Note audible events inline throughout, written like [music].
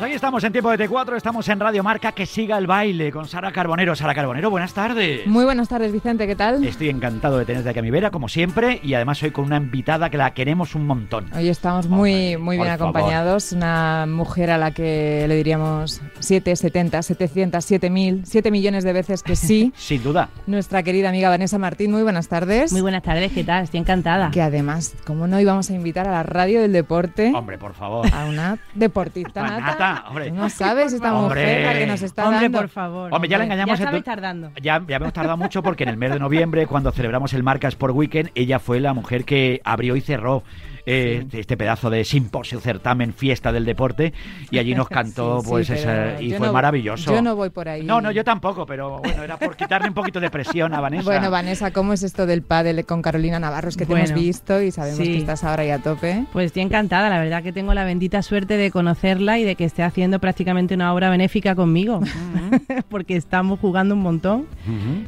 Pues aquí estamos en tiempo de T4, estamos en Radio Marca, que siga el baile con Sara Carbonero. Sara Carbonero, buenas tardes. Muy buenas tardes, Vicente, ¿qué tal? Estoy encantado de tenerte aquí a mi vera, como siempre, y además hoy con una invitada que la queremos un montón. Hoy estamos muy, Hombre, muy por bien favor. acompañados. Una mujer a la que le diríamos 7, 70, 700, 7000, 7 millones de veces que sí. [laughs] Sin duda. Nuestra querida amiga Vanessa Martín, muy buenas tardes. Muy buenas tardes, ¿qué tal? Estoy encantada. Que además, ¿cómo no íbamos a invitar a la radio del deporte Hombre, por favor. a una deportista [laughs] Nata, hombre. No sabes esta Hombre. mujer la que nos está Hombre, dando. por favor. Hombre, ya la engañamos Ya tardando. Ya, ya hemos tardado mucho porque en el mes de noviembre, cuando celebramos el Marca Sport Weekend, ella fue la mujer que abrió y cerró eh, este pedazo de simposio, certamen, fiesta del deporte, y allí nos [laughs] cantó, Sí, pues, esa- y fue no- maravilloso. Yo no voy por ahí. No, no, yo tampoco, pero bueno, era por quitarle un poquito de presión a [laughs] Vanessa. Bueno, Vanessa, ¿cómo es esto del pádel con Carolina Navarro? Es que te Bueno, hemos visto y sabemos sí. que estás ahora ya a tope. Pues estoy encantada, la verdad que tengo la bendita suerte de conocerla y de que esté haciendo prácticamente una obra benéfica conmigo, [laughs] porque estamos jugando un montón.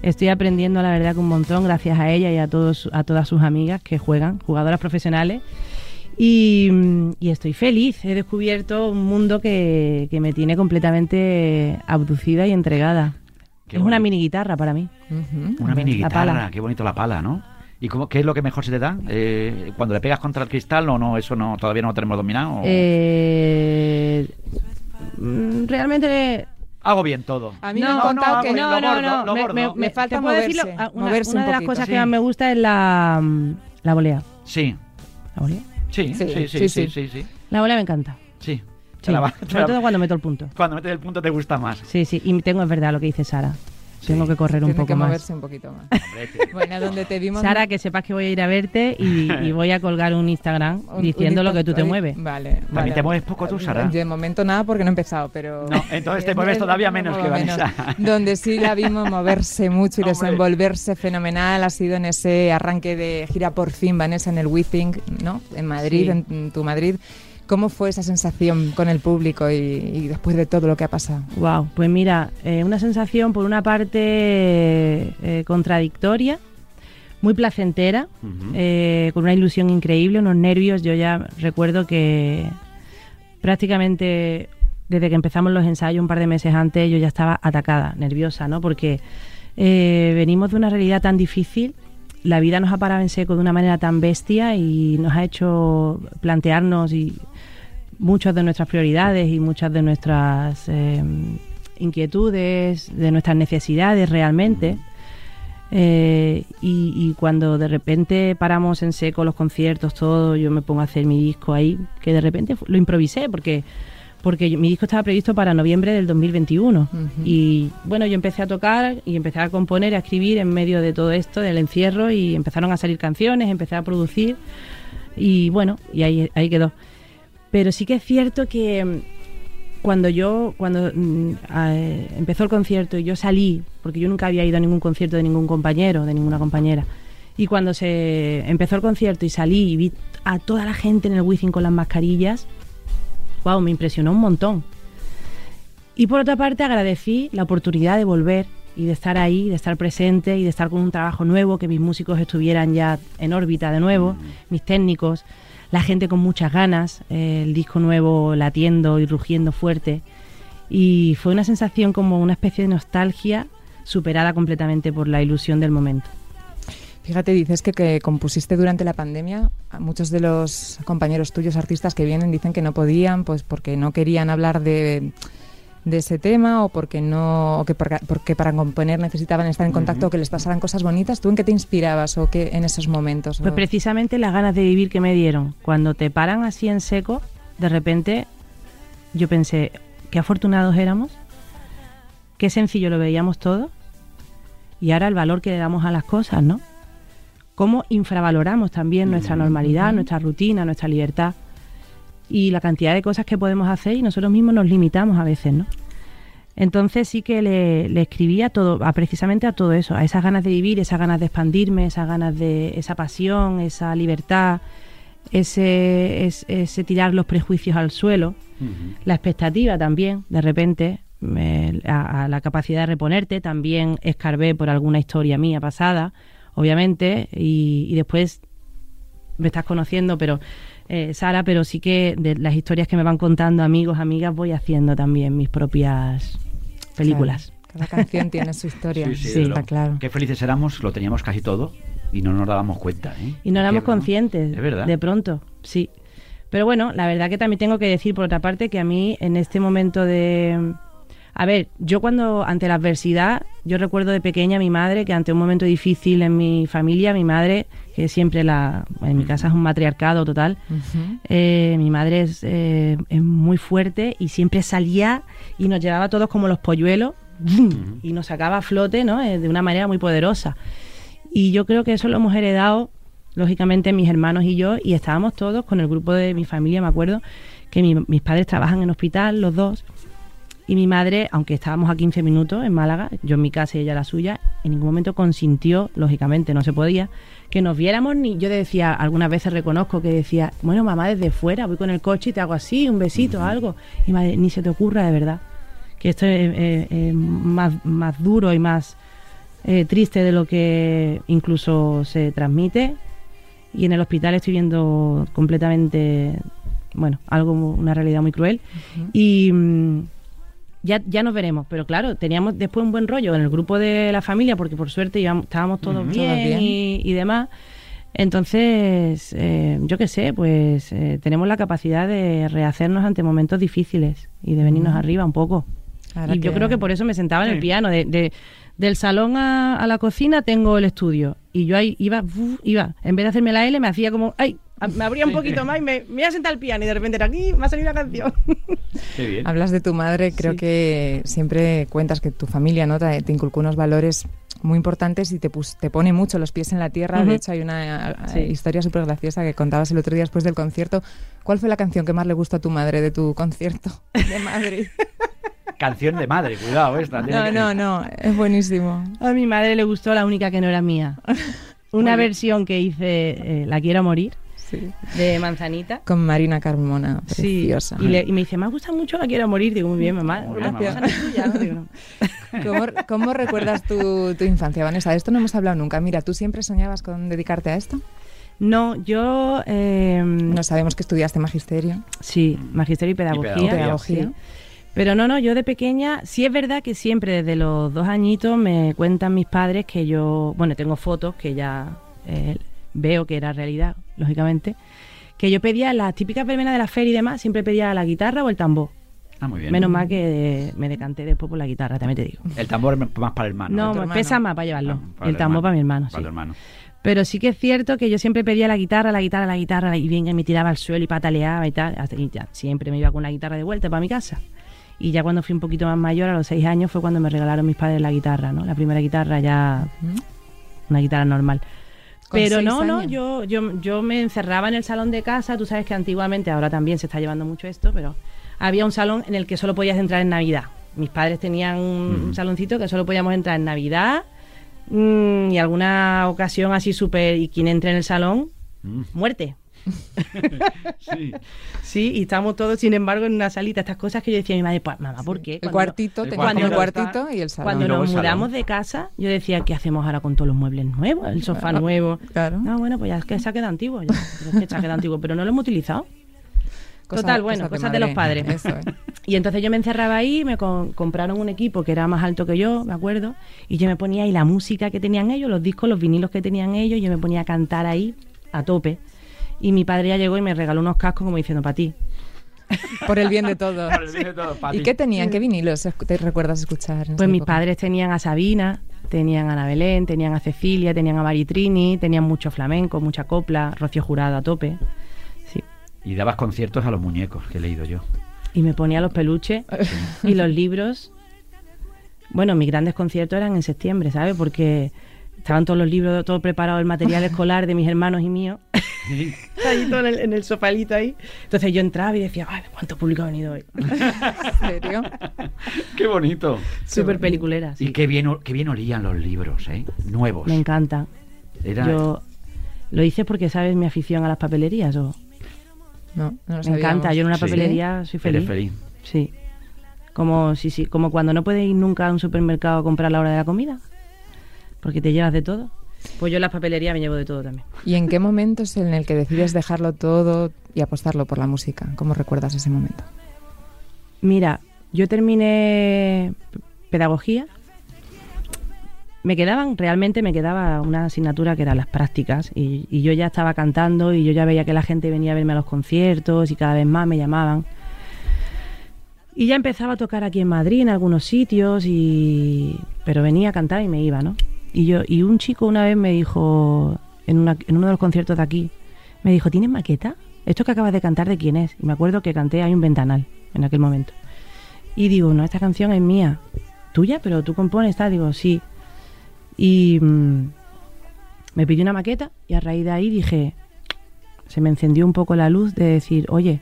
Estoy aprendiendo, la verdad, que un montón gracias a ella y a todos, a todas sus amigas que juegan, jugadoras profesionales. Y, y estoy feliz. He descubierto un mundo que, que me tiene completamente abducida y entregada. Qué es una mini guitarra para mí. Una mini guitarra, pala. qué bonito la pala, ¿no? ¿Y cómo, qué es lo que mejor se te da? Eh, ¿Cuando le pegas contra el cristal o no? ¿Eso no todavía no lo tenemos dominado? o- Eh, mm, realmente Hago bien todo. A mí No, me han no, contado no, que no, no, no, lo me, Me falta moverse, ah, una, moverse una un de las cosas sí. que más me gusta es la, mm, la volea. Sí, ¿La volea? Sí, sí, Sí, sí, sí, sí. La volea me encanta. Sí. Te Sí, la va- te sobre la- todo cuando meto el punto. Cuando metes el punto te gusta más. Sí, sí, y tengo, es verdad lo que dice Sara. Tengo que correr un Tiene poco que más. moverse un poquito más. [laughs] Bueno, donde te vimos... Sara, que sepas que voy a ir a verte y, y voy a colgar un Instagram [laughs] un- un diciendo lo que tú te mueves. Vale, ¿También vale. te mueves poco tú, Sara? De momento nada porque no he empezado, pero... No, entonces te [laughs] mueves todavía menos que Vanessa. Donde sí la vimos moverse mucho y Hombre. desenvolverse fenomenal ha sido en ese arranque de gira por fin, Vanessa, en el WeThink, ¿no? En Madrid, Sí. en tu Madrid. ¿Cómo fue esa sensación con el público y, y después de todo lo que ha pasado? Wow, pues mira, eh, una sensación por una parte eh, contradictoria, muy placentera, eh, con una ilusión increíble, unos nervios. Yo ya recuerdo que prácticamente desde que empezamos los ensayos un par de meses antes yo ya estaba atacada, nerviosa, ¿no? Porque eh, venimos de una realidad tan difícil, la vida nos ha parado en seco de una manera tan bestia y nos ha hecho plantearnos y muchas de nuestras prioridades y muchas de nuestras eh, inquietudes, de nuestras necesidades realmente. Eh, y, y cuando de repente paramos en seco los conciertos, todo, yo me pongo a hacer mi disco ahí, que de repente lo improvisé porque porque mi disco estaba previsto para noviembre del 2021 Ujú. y bueno yo empecé a tocar y empecé a componer a escribir en medio de todo esto del encierro y empezaron a salir canciones empecé a producir y bueno y ahí ahí quedó pero sí que es cierto que mm, cuando yo cuando mm, eh, empezó el concierto y yo salí porque yo nunca había ido a ningún concierto de ningún compañero de ninguna compañera y cuando se empezó el concierto y salí y vi a toda la gente en el Wizzing con las mascarillas wow, me impresionó un montón. Y por otra parte agradecí la oportunidad de volver y de estar ahí, de estar presente y de estar con un trabajo nuevo, que mis músicos estuvieran ya en órbita de nuevo, mis técnicos, la gente con muchas ganas, el disco nuevo latiendo y rugiendo fuerte. Y fue una sensación como una especie de nostalgia superada completamente por la ilusión del momento. Fíjate, dices que, que compusiste durante la pandemia. Muchos de los compañeros tuyos, artistas que vienen, dicen que no podían, pues porque no querían hablar de, de ese tema o porque no, o que porque, porque para componer necesitaban estar en contacto o que les pasaran cosas bonitas. ¿Tú en qué te inspirabas o qué en esos momentos? Pues O- precisamente las ganas de vivir que me dieron. Cuando te paran así en seco, de repente yo pensé, qué afortunados éramos, qué sencillo lo veíamos todo, y ahora el valor que le damos a las cosas, ¿no? Cómo infravaloramos también nuestra normalidad, nuestra rutina, nuestra libertad, y la cantidad de cosas que podemos hacer y nosotros mismos nos limitamos a veces, ¿no? Entonces sí que le, le escribía todo, a precisamente a todo eso, a esas ganas de vivir, esas ganas de expandirme, esas ganas de esa pasión, esa libertad, ese, es- ese tirar los prejuicios al suelo, la expectativa también, de repente, me- a, a la capacidad de reponerte, también escarbé por alguna historia mía pasada, obviamente, y, y después me estás conociendo, pero eh, Sara, pero sí que de las historias que me van contando amigos, amigas, voy haciendo también mis propias películas. Claro, Cada canción tiene su historia. [laughs] Sí, sí, Sí. está claro. Qué felices éramos, lo teníamos casi todo y no nos dábamos cuenta. ¿eh? Y no éramos conscientes Es verdad. de pronto, sí. Pero bueno, la verdad que también tengo que decir por otra parte que a mí en este momento de... A ver, yo cuando ante la adversidad, yo recuerdo de pequeña a mi madre que ante un momento difícil en mi familia, mi madre, que siempre la... En mi casa es un matriarcado total, eh, mi madre es, eh, es muy fuerte y siempre salía y nos llevaba a todos como los polluelos y nos sacaba a flote ¿no? Eh, de una manera muy poderosa. Y yo creo que eso lo hemos heredado, lógicamente, mis hermanos y yo, y estábamos todos con el grupo de mi familia, me acuerdo, que mi- mis padres trabajan en hospital, los dos, y mi madre, aunque estábamos a 15 minutos en Málaga, yo en mi casa y ella la suya, en ningún momento consintió, lógicamente no se podía, que nos viéramos ni yo decía, algunas veces reconozco que decía, bueno mamá desde fuera, voy con el coche y te hago así, un besito, algo. Y madre, ni se te ocurra de verdad, que esto es más, más duro y más eh, triste de lo que incluso se transmite. Y en el hospital estoy viendo completamente, bueno, algo, una realidad muy cruel. Y mm, ya, ya nos veremos, pero claro, teníamos después un buen rollo en el grupo de la familia, porque por suerte íbamos- estábamos todos bien. Y, y demás. Entonces, eh, yo qué sé, pues eh, tenemos la capacidad de rehacernos ante momentos difíciles y de venirnos arriba un poco. Ahora y yo creo que por eso me sentaba en el piano. De, de- del salón a, a la cocina tengo el estudio. Y yo ahí iba, uf, iba. En vez de hacerme la L, me hacía como, ¡ay! A- Me abría un poquito más y me, me iba a sentar al piano. Y de repente era aquí, me ha salido una canción. [laughs] Qué bien. Hablas de tu madre, creo Sí. que siempre cuentas que tu familia ¿no? te, te inculcó unos valores muy importantes y te, pus- te pone mucho los pies en la tierra. Ujú. De hecho, hay una eh, Sí. historia súper graciosa que contabas el otro día después del concierto. ¿Cuál fue la canción que más le gustó a tu madre de tu concierto de Madrid? [laughs] Canción de madre, cuidado esta. tiene No, que- no, no, es buenísimo. A mi madre le gustó la única que no era mía. [laughs] Una versión que hice, eh, La quiero morir, Sí. de Manzanita. Con Marina Carmona, Sí, preciosa. y, le- y me dice, me gusta mucho La quiero morir. Digo, muy bien, mamá. Muy bien, Gracias. mamá. [laughs] ¿Cómo, cómo recuerdas tu, tu infancia, Vanessa? De esto no hemos hablado nunca. Mira, ¿tú siempre soñabas con dedicarte a esto? No, yo... eh, No sabemos que estudiaste magisterio. Sí, magisterio y pedagogía. pedagogía. Pedagogía. sí. Pero no, no, yo de pequeña, sí es verdad que siempre desde los dos añitos me cuentan mis padres que yo, bueno, tengo fotos que ya eh, veo que era realidad, lógicamente, que yo pedía las típicas verbenas de la feria y demás, siempre pedía la guitarra o el tambor. Ah, muy bien. Menos mal que me decanté después por la guitarra, también te digo. El tambor es más para el hermano. No, hermano. pesa más para llevarlo. Ah, para el tambor hermano. para mi hermano, Para sí. tu hermano. Pero sí que es cierto que yo siempre pedía la guitarra, la guitarra, la guitarra, y bien que me tiraba al suelo y pataleaba y tal. Hasta que ya siempre me iba con la guitarra de vuelta para mi casa. Y ya cuando fui un poquito más mayor, a los seis años, fue cuando me regalaron mis padres la guitarra, ¿no? La primera guitarra ya, ¿Mm? una guitarra normal. Pero no, no, yo, yo, yo me encerraba en el salón de casa. Tú sabes que antiguamente, ahora también se está llevando mucho esto, pero había un salón en el que solo podías entrar en Navidad. Mis padres tenían un saloncito que solo podíamos entrar en Navidad mm, y alguna ocasión así súper. Y quien entre en el salón, Mm, muerte. Sí. Sí, y estábamos todos, sin embargo, en una salita. Estas cosas que yo decía a mi madre, pues, mamá, ¿por qué? El Cuando- cuartito, teníamos el cuartito cuartito y el salón. Cuando nos salón. mudamos de casa, yo decía, ¿qué hacemos ahora con todos los muebles nuevos? El sofá Claro. nuevo. Claro. No, bueno, pues ya es que se ha quedado antiguo. Ya, pero es que se ha quedado antiguo, pero no lo hemos utilizado. Cosa- Total, bueno, cosas de los padres. Eso, ¿eh? [laughs] Y entonces yo me encerraba ahí, me con- compraron un equipo que era más alto que yo, me acuerdo, y yo me ponía ahí la música que tenían ellos, los discos, los vinilos que tenían ellos, yo me ponía a cantar ahí a tope. Y mi padre ya llegó y me regaló unos cascos como diciendo, para ti. Por el bien de todos. Para el bien de todos, ¿Y qué tenían? ¿Qué vinilos te recuerdas escuchar? Pues mis época? padres tenían a Sabina, tenían a Ana Belén, tenían a Cecilia, tenían a Maritrini, tenían mucho flamenco, mucha copla, Rocío Jurado a tope. Sí. Y dabas conciertos a los muñecos, que he leído yo. Y me ponía los peluches y los libros. Bueno, mis grandes conciertos eran en septiembre, ¿sabes? Porque estaban todos los libros, todo preparado, el material escolar de mis hermanos y mío. [laughs] ahí todo en el, en el sofalito ahí. Entonces yo entraba y decía, "Ay, ¿cuánto público ha venido hoy? [laughs] ¿En serio? Qué bonito. Súper peliculera. sí. Y qué bien, qué bien olían los libros, ¿eh? Nuevos. Me encanta. Era- Yo lo hice porque sabes mi afición a las papelerías. O No, no lo me sabíamos. encanta. Yo en una Sí. papelería soy feliz. Eres feliz. Sí. Como sí, sí, como cuando no puedes ir nunca a un supermercado a comprar a la hora de la comida, porque te llevas de todo. Pues yo en las papelerías me llevo de todo también. ¿Y en qué momento es en el que decides dejarlo todo y apostarlo por la música? ¿Cómo recuerdas ese momento? Mira, yo terminé pedagogía. Me quedaban, realmente me quedaba una asignatura que eran las prácticas y, y yo ya estaba cantando y yo ya veía que la gente venía a verme a los conciertos y cada vez más me llamaban. Y ya empezaba a tocar aquí en Madrid, en algunos sitios, y... pero venía a cantar y me iba, ¿no? Y, yo, y un chico una vez me dijo, en, uno de los conciertos de aquí, me dijo, ¿tienes maqueta? ¿Esto que acabas de cantar de quién es? Y me acuerdo que canté Hay un ventanal en aquel momento. Y digo, no, esta canción es mía. ¿Tuya? ¿Pero tú compones? Tal? Digo, sí. Y mm, me pidió una maqueta y a raíz de ahí dije, se me encendió un poco la luz de decir, oye,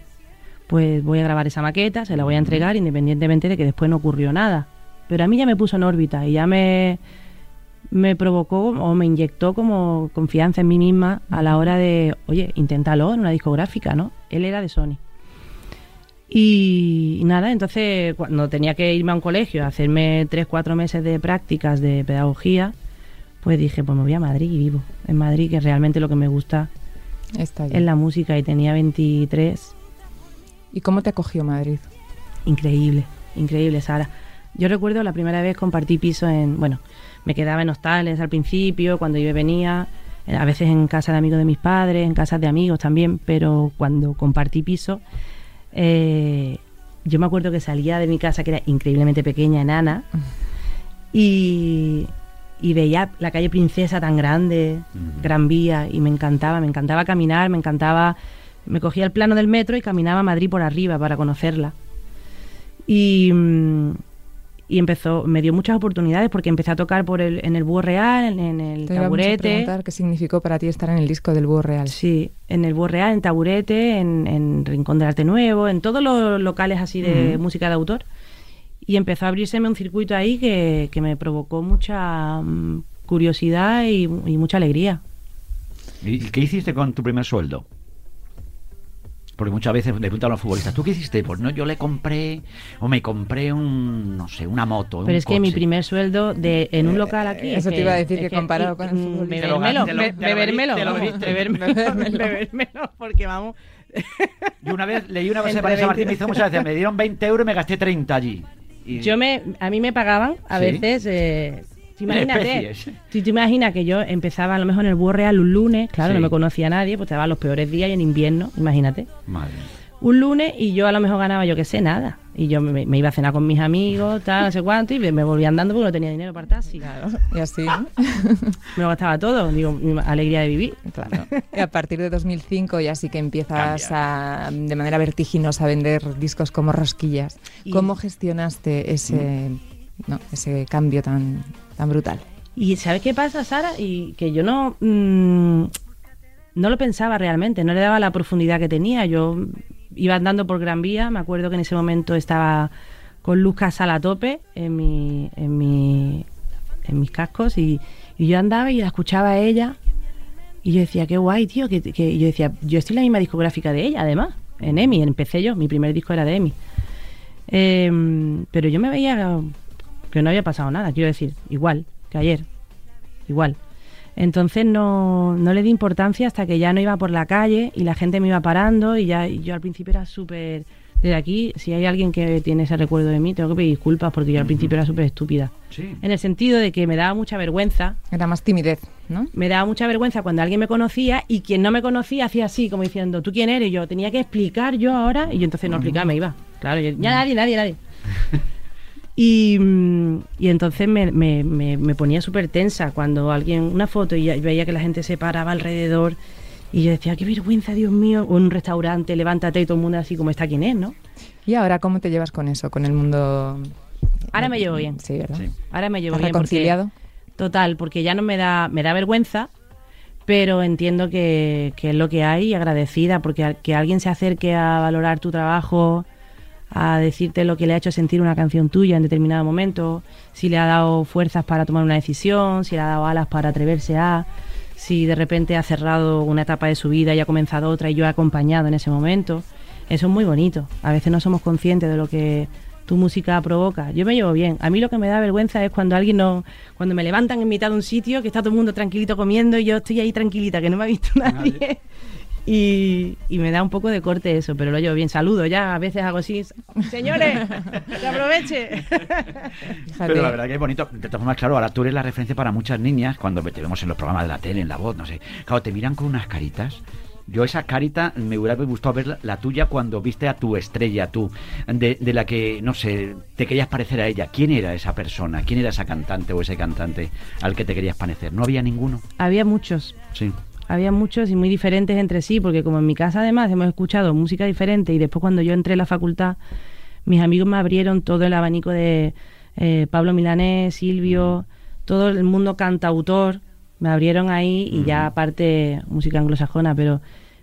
pues voy a grabar esa maqueta, se la voy a entregar independientemente de que después no ocurrió nada. Pero a mí ya me puso en órbita y ya me, me provocó o me inyectó como confianza en mí misma a la hora de, oye, inténtalo en una discográfica, ¿no? Él era de Sony. Y, nada, entonces cuando tenía que irme a un colegio a hacerme tres, cuatro meses de prácticas de pedagogía, pues dije, pues me voy a Madrid y vivo en Madrid, que realmente lo que me gusta Está es la música y tenía 23 ¿Y cómo te acogió Madrid? Increíble, increíble, Sara. Yo recuerdo la primera vez compartí piso en, bueno, me quedaba en hostales al principio, cuando yo venía, eh, a veces en casa de amigos de mis padres, en casas de amigos también, pero cuando compartí piso, eh, yo me acuerdo que salía de mi casa, que era increíblemente pequeña, enana, y, y veía la calle Princesa tan grande, Gran Vía, y me encantaba, me encantaba caminar, me encantaba, me cogía el plano del metro y caminaba a Madrid por arriba para conocerla. Y, mm, y empezó, me dio muchas oportunidades porque empecé a tocar por el, en el Búho Real, en, en el Te íbamos a taburete. qué significó para ti estar en el disco del Búho Real. Sí, en el Búho Real, en Taburete, en, en Rincón del Arte Nuevo, en todos los locales así de música de autor. Y empezó a abrírseme un circuito ahí que, que me provocó mucha mm, curiosidad y, y mucha alegría. ¿Y qué hiciste con tu primer sueldo? Porque muchas veces le preguntan a los futbolistas, ¿tú qué hiciste? Pues no, yo le compré, o me compré un, no sé, una moto. un Pero es que mi coche". primer sueldo de en un local aquí. Eh, eso es te iba a decir que comparado con el lo Bebérmelo, bebérmelo, bebérmelo, porque vamos. [laughs] Yo una vez leí una para Vanessa Martín, 20. me hizo muchas veces, me dieron 20 euros y me gasté 30 allí. Y- Yo me, a mí me pagaban a Sí. veces. Eh, imagínate, tú te imaginas que yo empezaba a lo mejor en el Búho Real un lunes, claro, Sí. no me conocía a nadie, pues te daban los peores días y en invierno, imagínate. Madre. Un lunes y yo a lo mejor ganaba, yo qué sé, nada. Y yo me, me iba a cenar con mis amigos, tal, no sé cuánto, y me, volvía andando porque no tenía dinero para taxi. Y así, ¿no? [laughs] Me lo gastaba todo, digo, mi alegría de vivir. claro. Y a partir de 2005 ya sí que empiezas a, de manera vertiginosa a vender discos como rosquillas. Y- ¿Cómo gestionaste ese, no, ese cambio tan, tan brutal? Y ¿sabes qué pasa, Sara? Y que yo no mm, no lo pensaba realmente, no le daba la profundidad que tenía. Yo iba andando por Gran Vía, me acuerdo que en ese momento estaba con Luz Casal a tope en mi, en mi en mis cascos y, yo andaba y la escuchaba a ella y yo decía, qué guay, tío, que, que- yo decía, yo estoy en la misma discográfica de ella, además, en EMI, empecé yo, mi primer disco era de EMI. Em, pero yo me veía que no había pasado nada, quiero decir, igual que ayer, igual. Entonces no, no le di importancia hasta que ya no iba por la calle y la gente me iba parando y ya y yo al principio era súper... Desde aquí, si hay alguien que tiene ese recuerdo de mí, tengo que pedir disculpas porque yo al principio era súper estúpida. Sí. En el sentido de que me daba mucha vergüenza, Era más timidez, ¿no? me daba mucha vergüenza cuando alguien me conocía y quien no me conocía hacía así, como diciendo, ¿tú quién eres? Y yo tenía que explicar yo ahora y yo entonces no explicaba, me iba. Claro, yo, ya nadie, nadie, nadie. [laughs] Y, mm, y entonces me, me- me- me ponía súper tensa cuando alguien, una foto y veía que la gente se paraba alrededor y yo decía, qué vergüenza, Dios mío, o en un restaurante, levántate y todo el mundo así como está quien es, ¿no? ¿Y ahora cómo te llevas con eso, con el mundo? Ahora me llevo bien. Sí, ¿verdad? Sí. Ahora me llevo ¿Has bien porque reconciliado? total, porque ya no me da, me da vergüenza, pero entiendo que, que es lo que hay y agradecida, porque que alguien se acerque a valorar tu trabajo, a decirte lo que le ha hecho sentir una canción tuya en determinado momento, si le ha dado fuerzas para tomar una decisión, si le ha dado alas para atreverse a, si de repente ha cerrado una etapa de su vida y ha comenzado otra y yo he acompañado en ese momento. Eso es muy bonito. A veces no somos conscientes de lo que tu música provoca. Yo me llevo bien. A mí lo que me da vergüenza es cuando alguien no, cuando me levantan en mitad de un sitio que está todo el mundo tranquilito comiendo y yo estoy ahí tranquilita, que no me ha visto [laughs] nadie. Y, y me da un poco de corte eso, pero lo llevo bien. Saludo ya, a veces hago así. Señores, que aproveche. Pero la verdad que es bonito. De todas formas, claro, ahora tú eres la referencia para muchas niñas cuando te vemos en los programas de la tele, en la voz, no sé. Claro, te miran con unas caritas. Yo esa carita me hubiera gustado ver la, la tuya cuando viste a tu estrella, tú, de, de la que, no sé, te querías parecer a ella. ¿Quién era esa persona? ¿Quién era esa cantante o ese cantante al que te querías parecer? ¿No había ninguno? Había muchos, Sí. Había muchos y muy diferentes entre sí, porque como en mi casa además hemos escuchado música diferente y después cuando yo entré a la facultad, mis amigos me abrieron todo el abanico de eh, Pablo Milanés, Silvio, todo el mundo cantautor, me abrieron ahí y ya aparte música anglosajona, pero,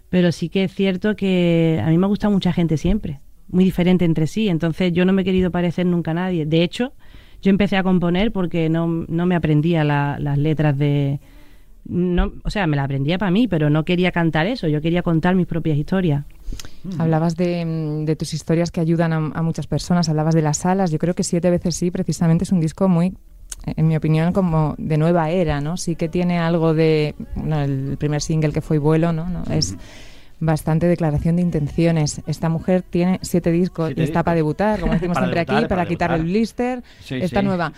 pero sí que es cierto que a mí me ha gustado mucha gente siempre, muy diferente entre sí, entonces yo no me he querido parecer nunca a nadie. De hecho, yo empecé a componer porque no, no me aprendía la- las letras de no, o sea, me la aprendía para mí, pero no quería cantar eso, yo quería contar mis propias historias. Hablabas de, mm, de tus historias que ayudan a, a muchas personas, hablabas de las salas. Yo creo que Siete veces sí, precisamente es un disco muy, en mi opinión, como de nueva era, ¿no? Sí que tiene algo de, bueno, el primer single que fue Vuelo, ¿no? ¿no? Es bastante declaración de intenciones. Esta mujer tiene siete discos Siete y está discos. para debutar, como decimos [laughs] Para siempre debutar, aquí, para, para quitar el blister. Sí, Esta sí. nueva.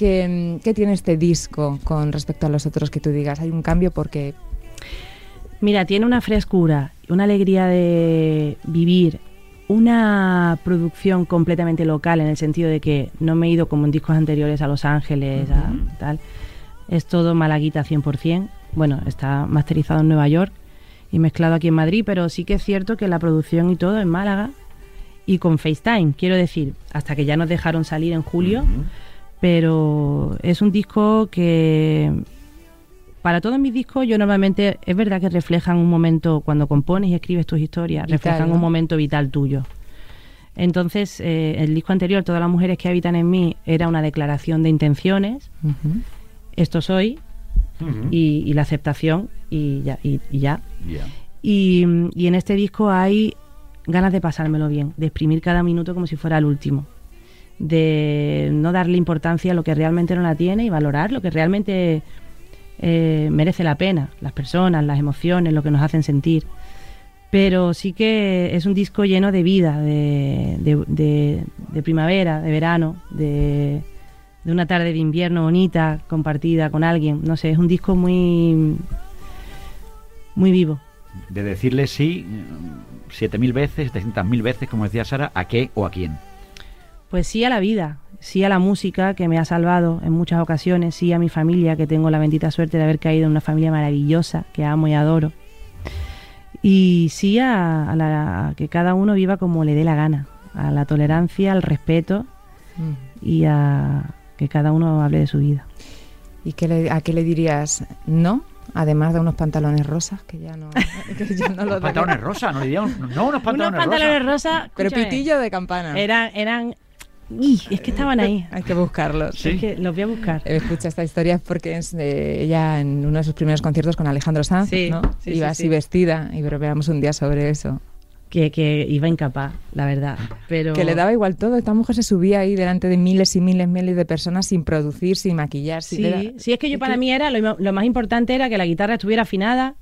¿Qué, mm, ¿Qué tiene este disco con respecto a los otros que tú digas? Hay un cambio porque Mira, tiene una frescura, una alegría de vivir, una producción completamente local en el sentido de que no me he ido como en discos anteriores a Los Ángeles, a tal. Es todo malaguita 100%. Bueno, está masterizado en Nueva York y mezclado aquí en Madrid, pero sí que es cierto que la producción y todo en Málaga y con FaceTime, quiero decir, hasta que ya nos dejaron salir en julio. Pero es un disco que para todos mis discos yo normalmente es verdad que reflejan un momento cuando compones y escribes tus historias Vital, reflejan ¿no? un momento vital tuyo. Entonces eh, el disco anterior todas las mujeres que habitan en mí era una declaración de intenciones. Esto soy y, y la aceptación y ya y- y ya. Ya. y, y en este disco hay ganas de pasármelo bien, de exprimir cada minuto como si fuera el último, de no darle importancia a lo que realmente no la tiene y valorar lo que realmente eh, merece la pena, las personas, las emociones, lo que nos hacen sentir. Pero sí que es un disco lleno de vida, de, de- de- primavera, de verano, de, una tarde de invierno bonita, compartida con alguien. No sé, es un disco muy, muy vivo. De decirle sí mm, siete mil veces, setecientas mil veces, como decía Sara, ¿a qué o a quién? Pues sí a la vida, sí a la música que me ha salvado en muchas ocasiones, sí a mi familia, que tengo la bendita suerte de haber caído en una familia maravillosa, que amo y adoro. Y sí a, a la- a que cada uno viva como le dé la gana, a la tolerancia, al respeto ujú. y a que cada uno hable de su vida. ¿Y qué le- a qué le dirías no? Además de unos pantalones rosas, que ya no, [laughs] que ya no Unos los pantalones rosas, no diríamos, no, unos pantalones, Unos pantalones rosas. Pero pitillo de campana. eran, eran, ¡Ih! es que estaban ahí. Hay que buscarlos. Sí. Es que los voy a buscar. Escucha esta historia porque es de ella en uno de sus primeros conciertos con Alejandro Sanz, Sí, ¿no? sí, Iba sí, así sí. vestida y veamos un día sobre eso. Que, que iba incapaz, la verdad. Pero Que le daba igual todo. Esta mujer se subía ahí delante de miles y miles, miles de personas sin producir, sin maquillar. sin Sí, sí, es que yo para mí era lo, lo más importante era que la guitarra estuviera afinada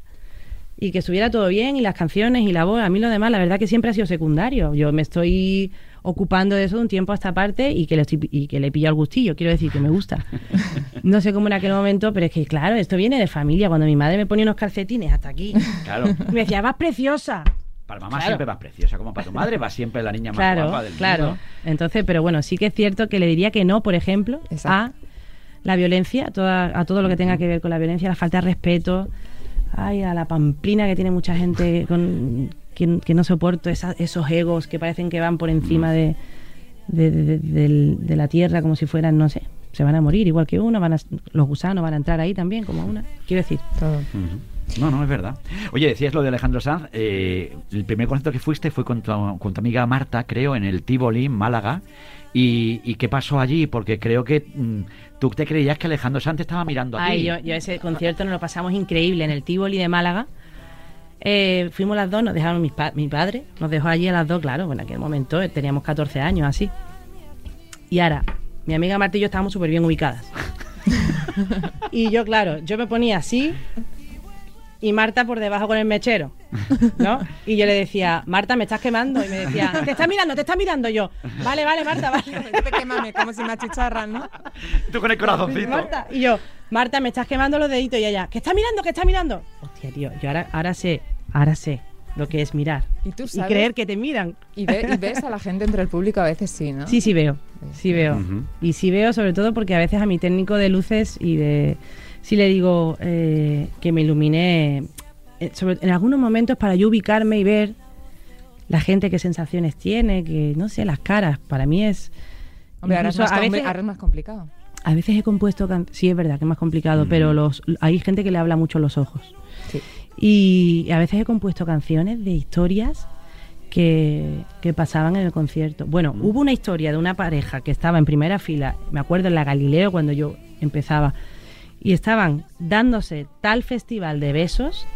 y que estuviera todo bien y las canciones y la voz. A mí lo demás, la verdad que siempre ha sido secundario. Yo me estoy ocupando de eso de un tiempo a esta parte y que le estoy, y que le pillo al gustillo. Quiero decir que me gusta. [laughs] No sé cómo en aquel momento, pero es que claro, esto viene de familia. Cuando mi madre me ponía unos calcetines hasta aquí, Claro. me decía, vas preciosa. Para mamá Claro. siempre vas preciosa, como para tu madre va siempre la niña más Claro, guapa del claro. mundo. Entonces, pero bueno, sí que es cierto que le diría que no, por ejemplo, Exacto. a la violencia, a, toda- a todo lo que tenga que ver con la violencia, la falta de respeto, ay, a la pamplina que tiene mucha gente con, que, que no soporto, esa- esos egos que parecen que van por encima de, de, de- del- de la tierra como si fueran, no sé. se van a morir igual que uno, van a, los gusanos van a entrar ahí también como una. Quiero decir, Todo. No, no, es verdad. Oye, decías lo de Alejandro Sanz. eh, el primer concierto que fuiste fue con tu, con tu amiga Marta, creo, en el Tivoli, en Málaga. ¿Y, y qué pasó allí? Porque creo que mm, tú te creías que Alejandro Sanz te estaba mirando a ti. Ay, yo, yo ese concierto nos lo pasamos increíble en el Tivoli de Málaga. Eh, fuimos las dos, nos dejaron mis pa- mi padre, nos dejó allí a las dos, claro, en aquel momento eh, teníamos 14 años, así. Y ahora, mi amiga Marta y yo estábamos súper bien ubicadas. [laughs] y yo, claro, yo me ponía así y Marta por debajo con el mechero, ¿no? Y yo le decía, Marta, me estás quemando. Y me decía, te está mirando, te está mirando yo. Vale, vale, Marta, vale. Vete, quémame, como si me achicharran, ¿no? Tú con el corazoncito. Marta. Y yo, Marta, me estás quemando los deditos y ella, ¿qué está mirando? ¿Qué está mirando? Hostia, tío, yo ahora, ahora sé, ahora sé lo que es mirar. ¿Y tú Y sabes? creer que te miran. Y, ve- y ves a la gente entre el público a veces sí, ¿no? Sí, sí veo, sí veo. Y sí veo sobre todo porque a veces a mi técnico de luces y de... Sí le digo eh, que me ilumine eh, sobre, en algunos momentos para yo ubicarme y ver la gente qué sensaciones tiene, que no sé, las caras. Para mí es... Hombre, ahora es, incluso más a veces- ahora es más complicado. A veces he compuesto, can- sí es verdad que es más complicado, Mm. pero los hay gente que le habla mucho los ojos. Sí. Y a veces he compuesto canciones de historias que, que pasaban en el concierto. Bueno, Mm. hubo una historia de una pareja que estaba en primera fila, me acuerdo en la Galileo cuando yo empezaba, y estaban dándose tal festival de besos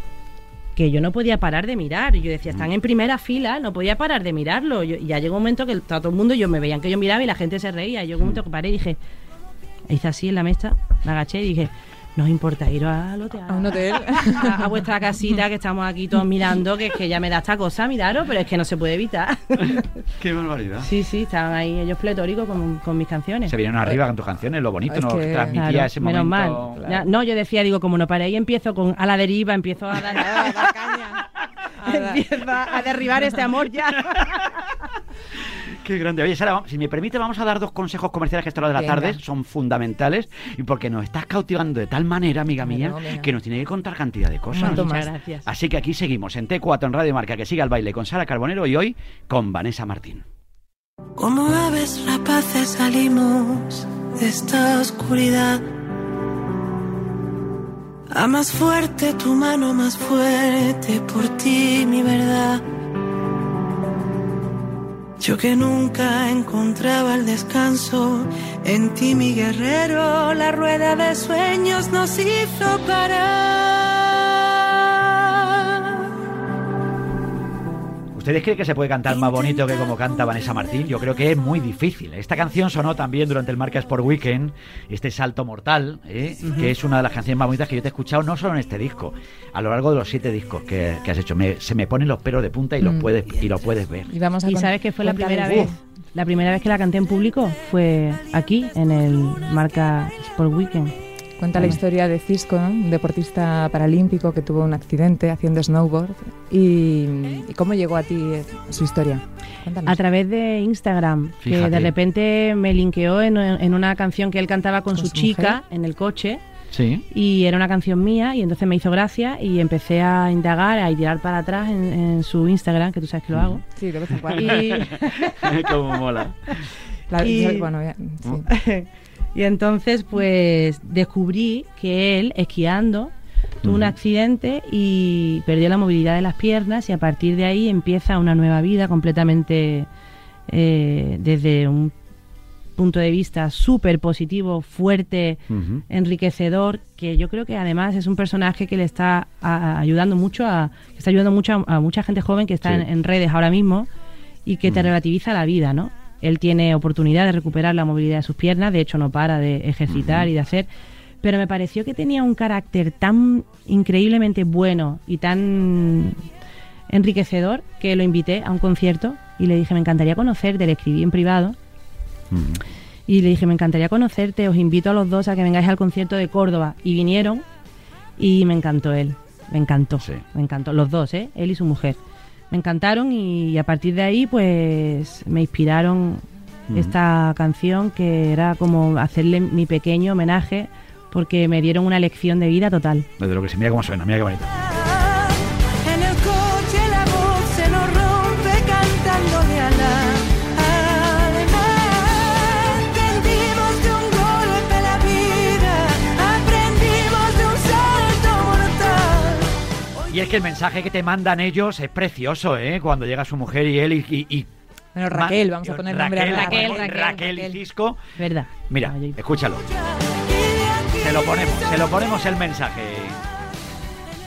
que yo no podía parar de mirar. Y yo decía, están en primera fila, no podía parar de mirarlo. Yo- y ya llegó un momento que todo el mundo, yo me veían que yo miraba y la gente se reía. Y yo un momento que paré y dije, hice así en la mesa, me agaché y dije, no os importa ir al hotel. A un hotel. A, [laughs] a vuestra casita que estamos aquí todos mirando, que es que ya me da esta cosa miraros, pero es que no se puede evitar. [laughs] Qué barbaridad. sí, sí, estaban ahí ellos pletóricos con, con mis canciones. Se vinieron arriba con tus canciones, lo bonito, Es ¿no? que- transmitía Claro, ese menos momento. mal. Ya, No, yo decía, digo, como no paré y empiezo con a la deriva, empiezo a dar, [laughs] empiezo a derribar este amor ya. Qué grande. Oye, Sara, si me permite, vamos a dar dos consejos comerciales que a esta hora de la Venga. tarde son fundamentales y porque nos estás cautivando de tal manera, amiga mía, que nos tiene que contar cantidad de cosas. Muchas más. gracias. Así que aquí seguimos en T4 en Radio Marca, que siga el baile con Sara Carbonero y hoy con Vanessa Martín. Como aves rapaces salimos de esta oscuridad. A más fuerte tu mano, más fuerte por ti mi verdad. Yo que nunca encontraba el descanso, en ti mi guerrero, la rueda de sueños nos hizo parar. ¿Ustedes creen que se puede cantar más bonito que como canta Vanessa Martín? Yo creo que es muy difícil. Esta canción sonó también durante el Marca Sport Weekend, este salto mortal, ¿eh? que es una de las canciones más bonitas que yo te he escuchado, no solo en este disco, a lo largo de los siete discos que, que has hecho. Me- se me ponen los pelos de punta y los Mm. puedes y lo puedes ver. Y vamos a ¿Y sabes que fue la primera vez? La primera vez que la canté en público fue aquí, en el Marca Sport Weekend. Cuenta la historia de Cisco, ¿no? un deportista paralímpico que tuvo un accidente haciendo snowboard. ¿Y, y cómo llegó a ti eh, su historia? Cuéntanos. A través de Instagram, que Fíjate. de repente me linkeó en, en una canción que él cantaba con, Con su, su chica en el coche Sí. y era una canción mía y entonces me hizo gracia y empecé a indagar, a tirar para atrás en, en su Instagram, que tú sabes que lo hago. Sí, de vez en [laughs] cuando. Y, [laughs] Como mola. La- y- bueno, ya, sí. [laughs] y entonces pues descubrí que él esquiando tuvo un accidente y perdió la movilidad de las piernas y a partir de ahí empieza una nueva vida completamente eh, desde un punto de vista súper positivo, fuerte, enriquecedor, que yo creo que además es un personaje que le está a- ayudando mucho a, está ayudando mucho a, a mucha gente joven que está Sí. en, en redes ahora mismo y que te relativiza la vida, ¿no? Él tiene oportunidad de recuperar la movilidad de sus piernas, de hecho no para de ejercitar y de hacer, pero me pareció que tenía un carácter tan increíblemente bueno y tan enriquecedor que lo invité a un concierto y le dije, me encantaría conocerte, le escribí en privado y le dije, me encantaría conocerte, os invito a los dos a que vengáis al concierto de Córdoba. Y vinieron y me encantó él, me encantó, Sí. me encantó, los dos, ¿eh? él y su mujer. Me encantaron y a partir de ahí pues me inspiraron esta canción que era como hacerle mi pequeño homenaje porque me dieron una lección de vida total. Desde lo que se mira cómo suena, mira qué bonito. Que el mensaje que te mandan ellos es precioso, ¿eh? Cuando llega su mujer y él y... y- y- Bueno, Raquel, vamos a poner nombre a Raquel, Raquel. Raquel, Raquel, Raquel y. Cisco. Verdad. Mira, escúchalo. Se lo ponemos, se lo ponemos el mensaje.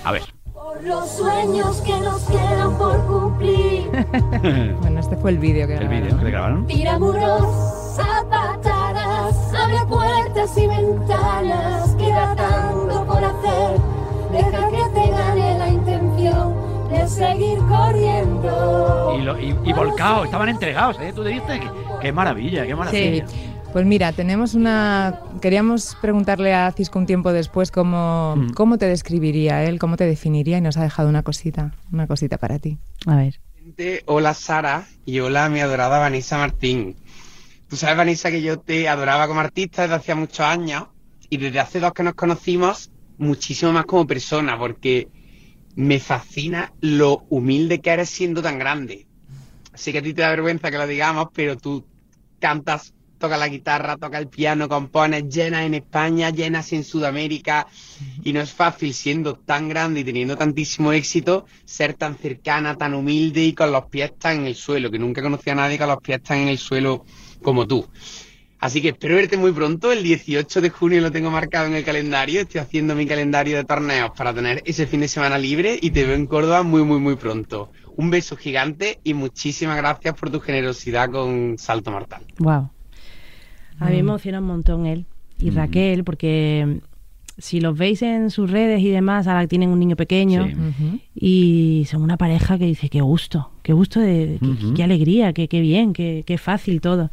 A ver. Por los sueños que nos quedan por cumplir. [laughs] Bueno, este fue el vídeo que El grabaron, vídeo ¿no? que grabaron. Tira muros, zapatadas, abre puertas y ventanas. Queda tanto por hacer. Deja que te gane la intención de seguir corriendo. Y, lo- y- y volcado, estaban entregados, ¿eh? Tú te viste. Qué, qué maravilla, qué Sí. maravilla. Pues mira, tenemos una. Queríamos preguntarle a Cisco un tiempo después cómo, Mm. cómo te describiría él, cómo te definiría y nos ha dejado una cosita, una cosita para ti. A ver. Hola Sara y hola mi adorada Vanessa Martín. Tú sabes, Vanessa, que yo te adoraba como artista desde hacía muchos años y desde hace dos que nos conocimos, muchísimo más como persona, porque me fascina lo humilde que eres siendo tan grande. Sé que a ti te da vergüenza que lo digamos, pero tú cantas, tocas la guitarra, tocas el piano, compones, llenas en España, llenas en Sudamérica, y no es fácil siendo tan grande y teniendo tantísimo éxito, ser tan cercana, tan humilde y con los pies tan en el suelo, que nunca conocí a nadie con los pies tan en el suelo como tú. Así que espero verte muy pronto, el 18 de junio lo tengo marcado en el calendario, estoy haciendo mi calendario de torneos para tener ese fin de semana libre y te veo en Córdoba muy muy muy pronto. Un beso gigante y muchísimas gracias por tu generosidad con Salto Mortal. Wow. A mí me Mm. emociona un montón él y Mm. Raquel, porque mm, si los veis en sus redes y demás, ahora tienen un niño pequeño Sí. Y son una pareja que dice, qué gusto, qué gusto, de, qué, qué alegría, qué, qué bien, qué, qué fácil todo.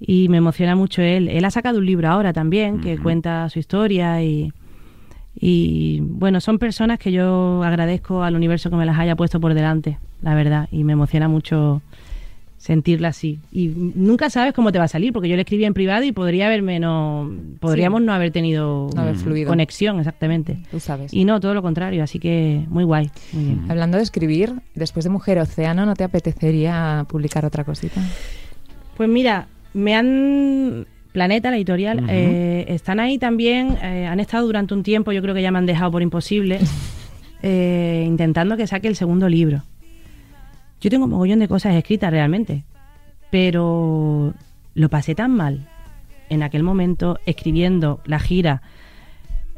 Y me emociona mucho él. Él ha sacado un libro ahora también que cuenta su historia y, y bueno, son personas que yo agradezco al universo que me las haya puesto por delante, la verdad, y me emociona mucho sentirla así. Y nunca sabes cómo te va a salir, porque yo le escribí en privado y podría haberme no, podríamos no haber tenido No haber fluido. conexión, exactamente. Tú sabes. Y no, todo lo contrario, así que muy guay, muy bien. Hablando de escribir, después de Mujer Océano, ¿no te apetecería publicar otra cosita? Pues mira, me han... Planeta, la editorial, eh, están ahí también, eh, han estado durante un tiempo, yo creo que ya me han dejado por imposible, [laughs] eh, intentando que saque el segundo libro. Yo tengo un mogollón de cosas escritas realmente, pero lo pasé tan mal en aquel momento escribiendo la gira,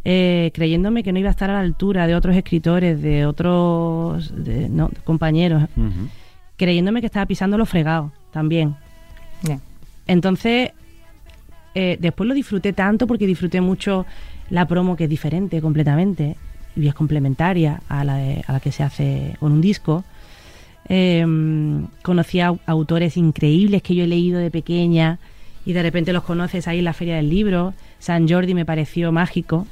eh, creyéndome que no iba a estar a la altura de otros escritores, de otros de- no, compañeros, creyéndome que estaba pisando los fregados también. Ya. Entonces, eh, después lo disfruté tanto porque disfruté mucho la promo que es diferente completamente y es complementaria a la, de- a la que se hace con un disco. Eh, conocí a au- autores increíbles que yo he leído de pequeña y de repente los conoces ahí en la Feria del Libro. San Jordi me pareció mágico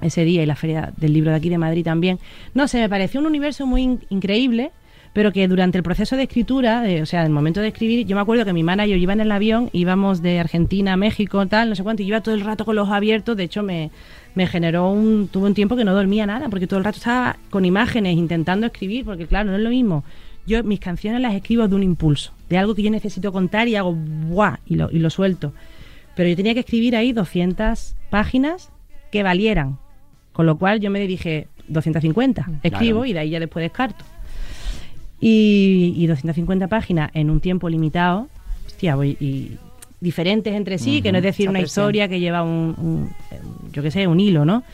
ese día y la Feria del Libro de aquí de Madrid también. No sé, me pareció un universo muy in- increíble, pero que durante el proceso de escritura, de- o sea, el momento de escribir, yo me acuerdo que mi manager iba en el avión, íbamos de Argentina a México, tal, no sé cuánto, y yo iba todo el rato con los ojos abiertos, de hecho me, me generó un, tuve un tiempo que no dormía nada, porque todo el rato estaba con imágenes intentando escribir, porque claro, no es lo mismo. Yo mis canciones las escribo de un impulso, de algo que yo necesito contar y hago ¡buah! y lo, y lo suelto. Pero yo tenía que escribir ahí 200 páginas que valieran. Con lo cual yo me dije 250, escribo Claro. y de ahí ya después descarto. Y, y 250 páginas en un tiempo limitado, hostia, voy, y diferentes entre sí, que no es decir una historia que lleva un, un- yo qué sé, un hilo, ¿no?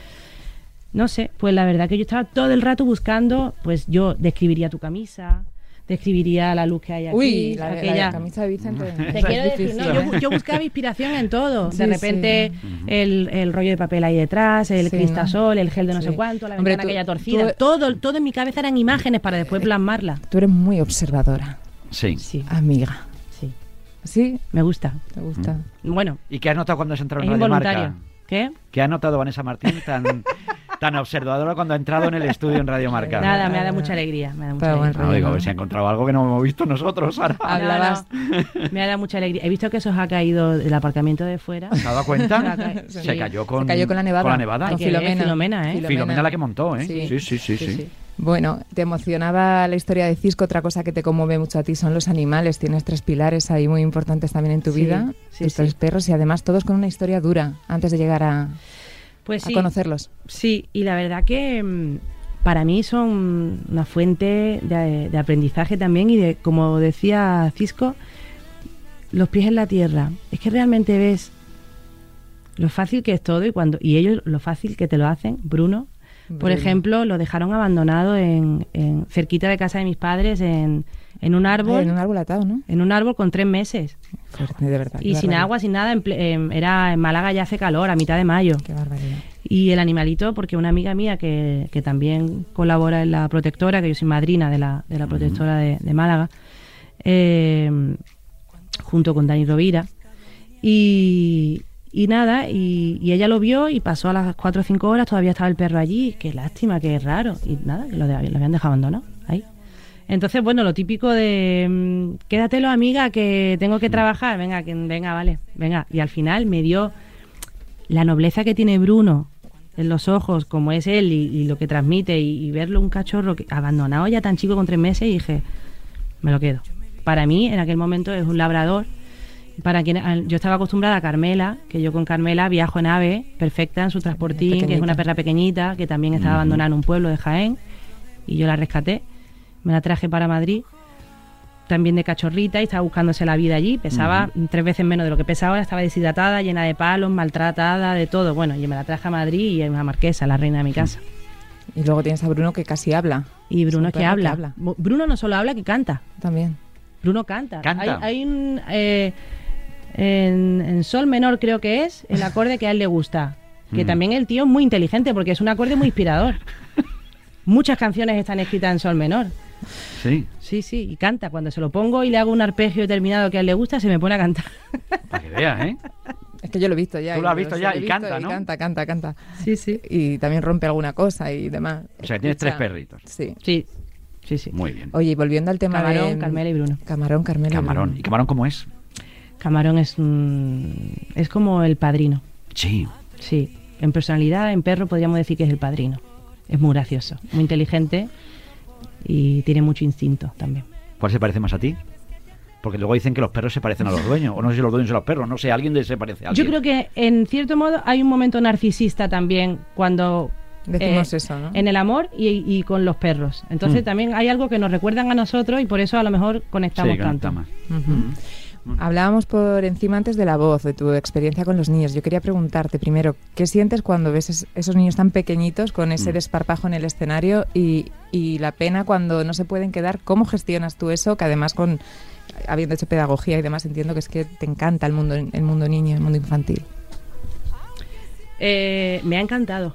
No sé, pues la verdad que yo estaba todo el rato buscando, pues yo describiría tu camisa, describiría la luz que hay aquí, Uy, la, la aquella- camisa de Vicente. te quiero decir, ¿no? yo, ¿eh? yo buscaba inspiración en todo. Sí, de repente, el, el rollo de papel ahí detrás, el Sí, cristasol, el gel de no Sí. sé cuánto, la Hombre, ventana tú- aquella torcida. tú- Todo, todo en mi cabeza eran imágenes para después plasmarla. Tú eres muy observadora, Sí. Sí, amiga. sí. ¿Sí? Me gusta. ¿Te gusta? Bueno, ¿Y qué has notado cuando has entrado en Radio involuntario. Marca? ¿Qué? ¿Qué ha notado Vanessa Martín tan, [laughs] tan observadora cuando ha entrado en el estudio en Radio Marca? Nada, me da mucha alegría. Me da mucha Pero bueno, alegría. No, digo, a ¿no? ver si ha encontrado algo que no hemos visto nosotros, Sara. Hablabas- No, no. Me da mucha alegría. He visto que eso os ha caído del aparcamiento de fuera. ¿Te has dado cuenta? Se ha [laughs] sí. cayó con, Se cayó con la nevada. Con la nevada. Con Filomena. Filomena, ¿eh? Filomena la que montó, ¿eh? Sí, sí, sí, sí. Bueno, te emocionaba la historia de Cisco. Otra cosa que te conmueve mucho a ti son los animales. Tienes tres pilares ahí muy importantes también en tu Sí, vida. sí, tus sí. tres perros y además todos con una historia dura antes de llegar a, Pues a sí. conocerlos. Sí, y la verdad que mm, para mí son una fuente de, de aprendizaje también y de, como decía Cisco, los pies en la tierra. Es que realmente ves lo fácil que es todo y cuando y ellos lo fácil que te lo hacen. Bruno, por ejemplo, lo dejaron abandonado en, en- cerquita de casa de mis padres en, en un árbol, Ay, en un árbol atado, ¿no? en un árbol con tres meses Fuerte, de verdad. y sin barbaridad. agua, sin nada. en em, era en Málaga ya hace calor, a mitad de mayo. Qué barbaridad. Y el animalito, porque una amiga mía que, que también colabora en la protectora, que yo soy madrina de la, de la protectora de, de Málaga, eh, junto con Dani Rovira. Y, y nada, y, y ella lo vio y pasó a las 4 o 5 horas, todavía estaba el perro allí. Qué lástima, qué raro. Y nada, que lo, de- lo habían dejado abandonado ahí. Entonces, bueno, lo típico de mm, quédatelo, amiga, que tengo que trabajar. Venga, que, venga, vale, venga. Y al final me dio la nobleza que tiene Bruno en los ojos, como es él y, y lo que transmite, y, y verlo un cachorro que, abandonado ya tan chico con tres meses, y dije, me lo quedo. Para mí, en aquel momento, es un labrador. Para quien yo estaba acostumbrada a Carmela, que yo con Carmela viajo en ave, perfecta en su transportín, que es una perra pequeñita, que también estaba abandonada en un pueblo de Jaén, y yo la rescaté, me la traje para Madrid, también de cachorrita, y estaba buscándose la vida allí, pesaba tres veces menos de lo que pesaba, estaba deshidratada, llena de palos, maltratada, de todo. Bueno, yo me la traje a Madrid y es una marquesa, la reina de mi casa. Y luego tienes a Bruno que casi habla. Y Bruno un es que habla. que habla. Bruno no solo habla, que canta. También. Bruno canta. Canta. Hay, hay un. eh, en, en Sol menor, creo que es, el acorde que a él le gusta. Que Mm. también el tío es muy inteligente porque es un acorde muy inspirador. Muchas canciones están escritas en Sol menor. Sí, Sí, sí, y canta. Cuando se lo pongo y le hago un arpegio determinado que a él le gusta, se me pone a cantar. para que veas, ¿eh? Es que yo lo he visto ya. Tú y lo has visto ya y visto canta, ¿no? Canta, canta, canta. Sí, sí. Y también rompe alguna cosa y demás. O sea, que tienes tres perritos. Sí. Sí, sí, sí. Muy bien. Oye, y volviendo al tema Camarón, de... Carmela y Bruno. Camarón, Carmela y Camarón. Bruno. ¿Y Camarón cómo es? Camarón es, un- es como el padrino. Sí. Sí, en personalidad, en perro podríamos decir que es el padrino. Es muy gracioso, muy inteligente y tiene mucho instinto también. ¿Cuál se parece más a ti? Porque luego dicen que los perros se parecen a los dueños. O no sé si los dueños son los perros. No sé, alguien de se parece a Yo alguien. creo que en cierto modo hay un momento narcisista también cuando... Decimos eh, eso, ¿no? En el amor y, y con los perros. Entonces Mm. también hay algo que nos recuerdan a nosotros y por eso a lo mejor conectamos Sí, tanto. canta más. Hablábamos por encima antes de la voz, de tu experiencia con los niños. Yo quería preguntarte primero, ¿qué sientes cuando ves es- esos niños tan pequeñitos con ese Mm. desparpajo en el escenario y, y la pena cuando no se pueden quedar? ¿Cómo gestionas tú eso? Que además con habiendo hecho pedagogía y demás entiendo que es que te encanta el mundo el mundo niño, el mundo infantil. Eh, me ha encantado.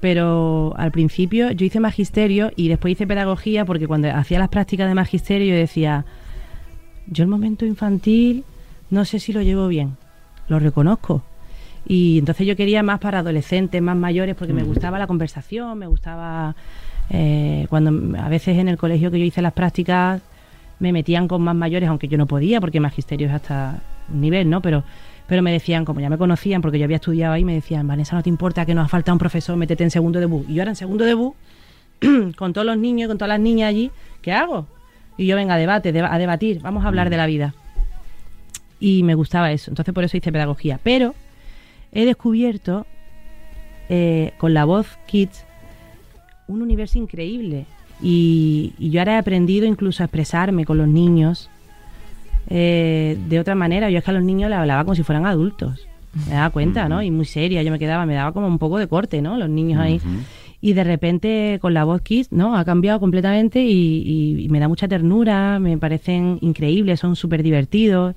Pero al principio yo hice magisterio y después hice pedagogía porque cuando hacía las prácticas de magisterio yo decía, yo el momento infantil no sé si lo llevo bien, lo reconozco. Y entonces yo quería más para adolescentes, más mayores, porque me gustaba la conversación, me gustaba... eh, cuando a veces en el colegio que yo hice las prácticas me metían con más mayores, aunque yo no podía, porque magisterio es hasta un nivel, ¿no? Pero, pero me decían, como ya me conocían, porque yo había estudiado ahí, me decían, Vanessa, no te importa que nos ha faltado un profesor, métete en segundo debut. Y yo era en segundo debut, [clears throat] con todos los niños, con todas las niñas allí, ¿qué hago? Y yo, venga, debate, deba- a debatir, vamos a hablar de la vida. Y me gustaba eso, entonces por eso hice pedagogía. Pero he descubierto eh, con la voz Kids un universo increíble. Y, y yo ahora he aprendido incluso a expresarme con los niños eh, de otra manera. Yo es que a los niños les hablaba como si fueran adultos. Me daba cuenta, ¿no? Y muy seria, yo me quedaba, me daba como un poco de corte, ¿no? Los niños ahí. Y de repente con la voz Kids, ¿no? Ha cambiado completamente y, y- y me da mucha ternura, me parecen increíbles, son súper divertidos.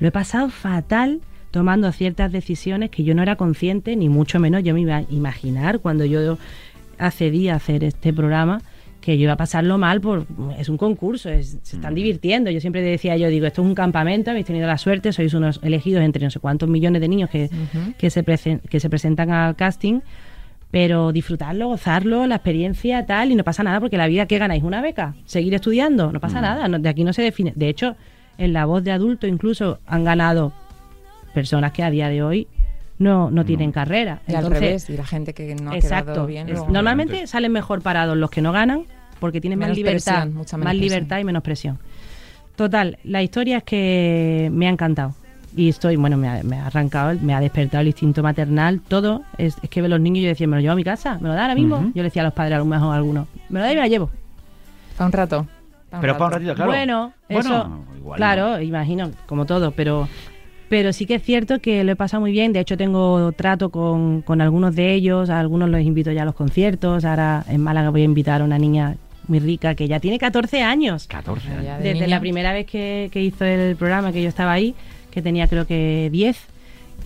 Lo he pasado fatal tomando ciertas decisiones que yo no era consciente, ni mucho menos yo me iba a imaginar cuando yo accedí a hacer este programa que yo iba a pasarlo mal por es un concurso, es- se están divirtiendo. Yo siempre decía yo, digo, esto es un campamento, habéis tenido la suerte, sois unos elegidos entre no sé cuántos millones de niños que, que, se, presen- que se presentan al casting, pero disfrutarlo, gozarlo, la experiencia tal, y no pasa nada porque la vida que ganáis una beca, seguir estudiando, no pasa nada, no- de aquí no se define. De hecho, en la voz de adulto incluso han ganado personas que a día de hoy no, no tienen carrera. Y al Entonces, revés, y la gente que no ha Exacto. quedado bien. Es- normalmente salen mejor parados los que no ganan porque tienen más Menos libertad, presión, mucha menos más presión. libertad y menos presión. Total, la historia es que me ha encantado. Y estoy, bueno, me ha, me ha arrancado, me ha despertado el instinto maternal, todo. Es, es que los niños y yo decía, ¿me lo llevo a mi casa? ¿Me lo da ahora mismo? Yo le decía a los padres, a lo mejor a algunos, ¿me lo da y me la llevo? Para un rato. pa' Pero para un ratito, claro. Bueno, Bueno, eso, igual claro, no. imagino, como todo, pero, pero sí que es cierto que lo he pasado muy bien. De hecho, tengo trato con, con algunos de ellos, a algunos los invito ya a los conciertos. Ahora en Málaga voy a invitar a una niña muy rica que ya tiene 14 años. 14 Ya años. de Desde la primera vez que, que hizo el programa, que yo estaba ahí, que tenía creo que 10,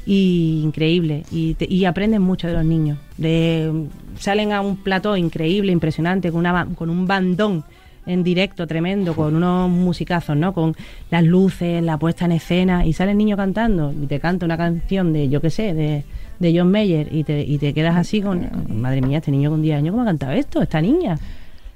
y increíble. Y, te- y aprenden mucho de los niños. De, salen a un plató increíble, impresionante, con, una, con un bandón en directo tremendo, con unos musicazos, ¿no? Con las luces, la puesta en escena, y sale el niño cantando, y te canta una canción de, yo qué sé, de, de John Mayer, y te, y te quedas así con, madre mía, este niño con 10 años, ¿cómo ha cantado esto? Esta niña.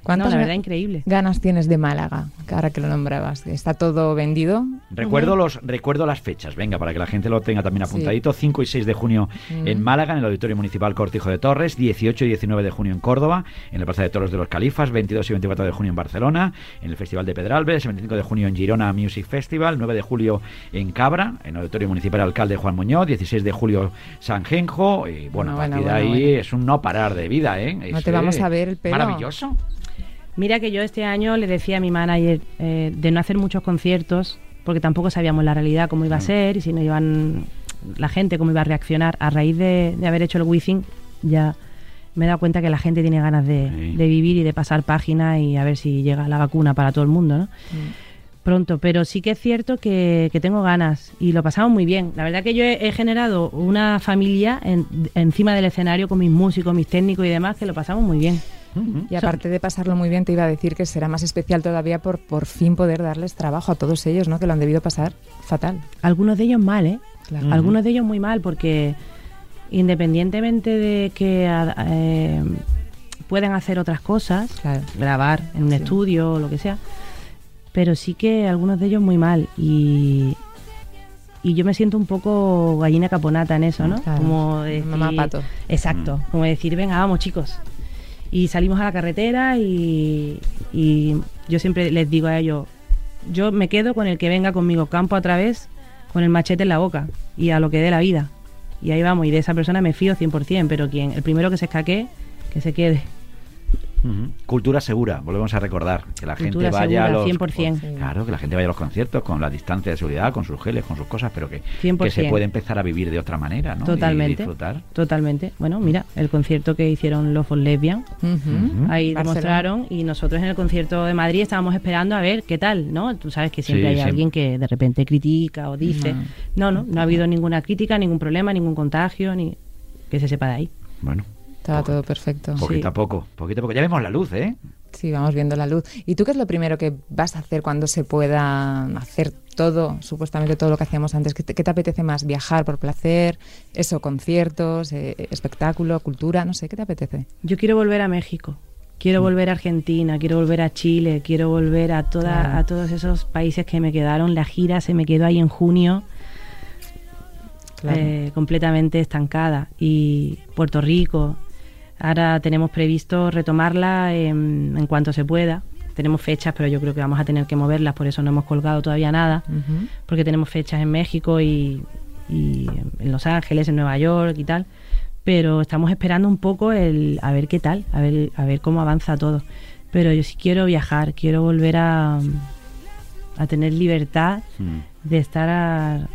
No, ¿Cuántas la verdad, increíble. ganas tienes de Málaga? Ahora que lo nombrabas. ¿Está todo vendido? Recuerdo los recuerdo las fechas, venga, para que la gente lo tenga también Sí. apuntadito. 5 y 6 de junio en Málaga, en el Auditorio Municipal Cortijo de Torres. 18 y 19 de junio en Córdoba, en la Plaza de Toros de los Califas. 22 y 24 de junio en Barcelona, en el Festival de Pedralbes. 25 de junio en Girona Music Festival. 9 de julio en Cabra, en el Auditorio Municipal Alcalde Juan Muñoz. 16 de julio San Genjo. Y bueno, a partir bueno, de bueno, ahí bueno. es un no parar de vida, ¿eh? No te vamos eh, a ver el pelo. Maravilloso. Mira que yo este año le decía a mi manager eh, de no hacer muchos conciertos, porque tampoco sabíamos la realidad cómo iba a ser y si no iban la gente cómo iba a reaccionar. A raíz de, de haber hecho el Wizzing, ya me he dado cuenta que la gente tiene ganas de, Sí. de vivir y de pasar página y a ver si llega la vacuna para todo el mundo, ¿no? Pronto, pero sí que es cierto que, que tengo ganas y lo pasamos muy bien. La verdad que yo he, he generado una familia en- encima del escenario con mis músicos, mis técnicos y demás, que lo pasamos muy bien. Y aparte de pasarlo muy bien, te iba a decir que será más especial todavía por por fin poder darles trabajo a todos ellos, ¿no? Que lo han debido pasar fatal. Algunos de ellos mal, ¿eh? Claro. Algunos de ellos muy mal porque independientemente de que eh, pueden hacer otras cosas, Claro. grabar en un Sí. estudio o lo que sea, pero sí que algunos de ellos muy mal y y yo me siento un poco gallina caponata en eso, ¿no? Claro. Como decir, Mamá pato. Exacto, como decir, venga, vamos chicos. Y salimos a la carretera y, y yo siempre les digo a ellos, yo me quedo con el que venga conmigo campo a través con el machete en la boca y a lo que dé la vida. Y ahí vamos, y de esa persona me fío 100%, pero quien el primero que se escaquee, que se quede. Cultura segura, volvemos a recordar que la Cultura gente vaya a los 100%. con- claro, que la gente vaya a los conciertos con la distancia de seguridad, con sus geles, con sus cosas, pero que, que 100%. se puede empezar a vivir de otra manera, ¿no? Y Totalmente. disfrutar. Totalmente. Bueno, mira, el concierto que hicieron los for Lesbian, ahí Barcelona. demostraron y nosotros en el concierto de Madrid estábamos esperando a ver qué tal, ¿no? Tú sabes que siempre Sí, hay alguien que de repente critica o dice, no, no, no ha habido ninguna crítica, ningún problema, ningún contagio, ni que se sepa de ahí. Bueno, Estaba todo perfecto. poquito Sí. a poco, poquito a poco. Ya vemos la luz, ¿eh? Sí, vamos viendo la luz. ¿Y tú qué es lo primero que vas a hacer cuando se pueda hacer todo, supuestamente todo lo que hacíamos antes? ¿Qué te, qué te apetece más? ¿Viajar por placer? ¿Eso, conciertos, eh, espectáculo, cultura? No sé, ¿qué te apetece? Yo quiero volver a México. Quiero volver a Argentina, quiero volver a Chile, quiero volver a toda, Claro. a todos esos países que me quedaron. La gira se me quedó ahí en junio. Claro. eh, completamente estancada. Y Puerto Rico, ahora tenemos previsto retomarla en, en cuanto se pueda. Tenemos fechas, pero yo creo que vamos a tener que moverlas, por eso no hemos colgado todavía nada, porque tenemos fechas en México y, y en Los Ángeles, en Nueva York y tal. Pero estamos esperando un poco el a ver qué tal, a ver, a ver cómo avanza todo. Pero yo sí quiero viajar, quiero volver a, a tener libertad Mm. de estar a,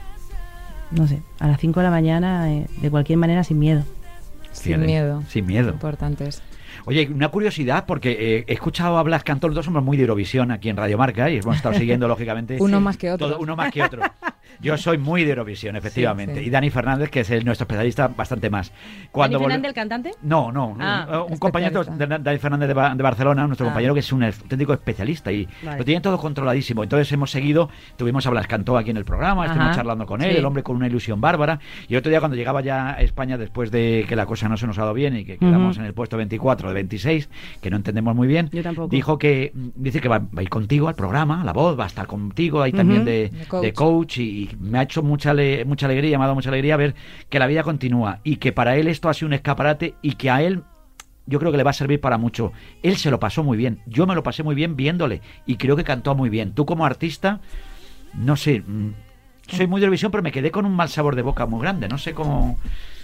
no sé, a las 5 de la mañana eh, de cualquier manera sin miedo. Sin miedo. Sin miedo. Importantes. Oye, una curiosidad, porque eh, he escuchado a Blas Cantor, los dos somos muy de Eurovisión aquí en Radio Marca y hemos estado siguiendo, [laughs] lógicamente. Uno más que otro. todo- uno más que otro. [laughs] Yo soy muy de Eurovisión, efectivamente. sí. Y Dani Fernández, que es el- nuestro especialista, bastante más. ¿Dani vol- Fernández, el cantante? No, no. Ah, un, compañero de Dani Fernández de, Ba- de Barcelona, nuestro Ah. compañero que es un auténtico especialista y Vale. lo tiene todo controladísimo. Entonces hemos seguido, tuvimos a Blas Cantó aquí en el programa, estuvimos charlando con él, sí. el hombre con una ilusión bárbara. Y otro día cuando llegaba ya a España, después de que la cosa no se nos ha dado bien y que quedamos en el puesto 24 de 26, que no entendemos muy bien, Yo tampoco. dijo que, dice que va, va a ir contigo al programa, la voz, va a estar contigo ahí también De coach. de coach y, y me ha hecho mucha, ale- mucha alegría, me ha dado mucha alegría ver que la vida continúa y que para él esto ha sido un escaparate y que a él yo creo que le va a servir para mucho. Él se lo pasó muy bien, yo me lo pasé muy bien viéndole y creo que cantó muy bien. Tú como artista, no sé, mm, soy muy de Eurovisión, pero me quedé con un mal sabor de boca muy grande. No sé cómo.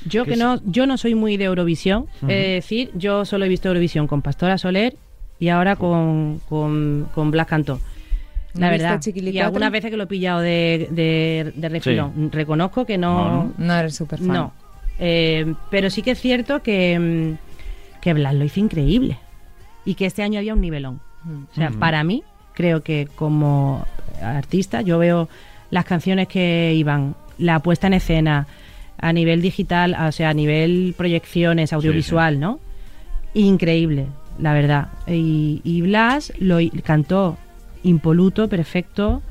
Yo ¿Qué que es? no, yo no soy muy de Eurovisión, Ujú. es decir, yo solo he visto Eurovisión con Pastora Soler y ahora con, con, con Blas Cantó. La ¿No verdad. Y algunas veces que lo he pillado de, de, de refilón. Reconozco que no. No eres súper fan. No. Eh, pero sí que es cierto que, mm, que Blas lo hizo increíble. Y que este año había un nivelón. Mm. O sea, para mí, creo que como artista, yo veo las canciones que iban, la puesta en escena, a nivel digital, o sea, a nivel proyecciones, audiovisual, ¿no? Increíble, la verdad. Y, y Blas lo cantó impoluto, perfecto,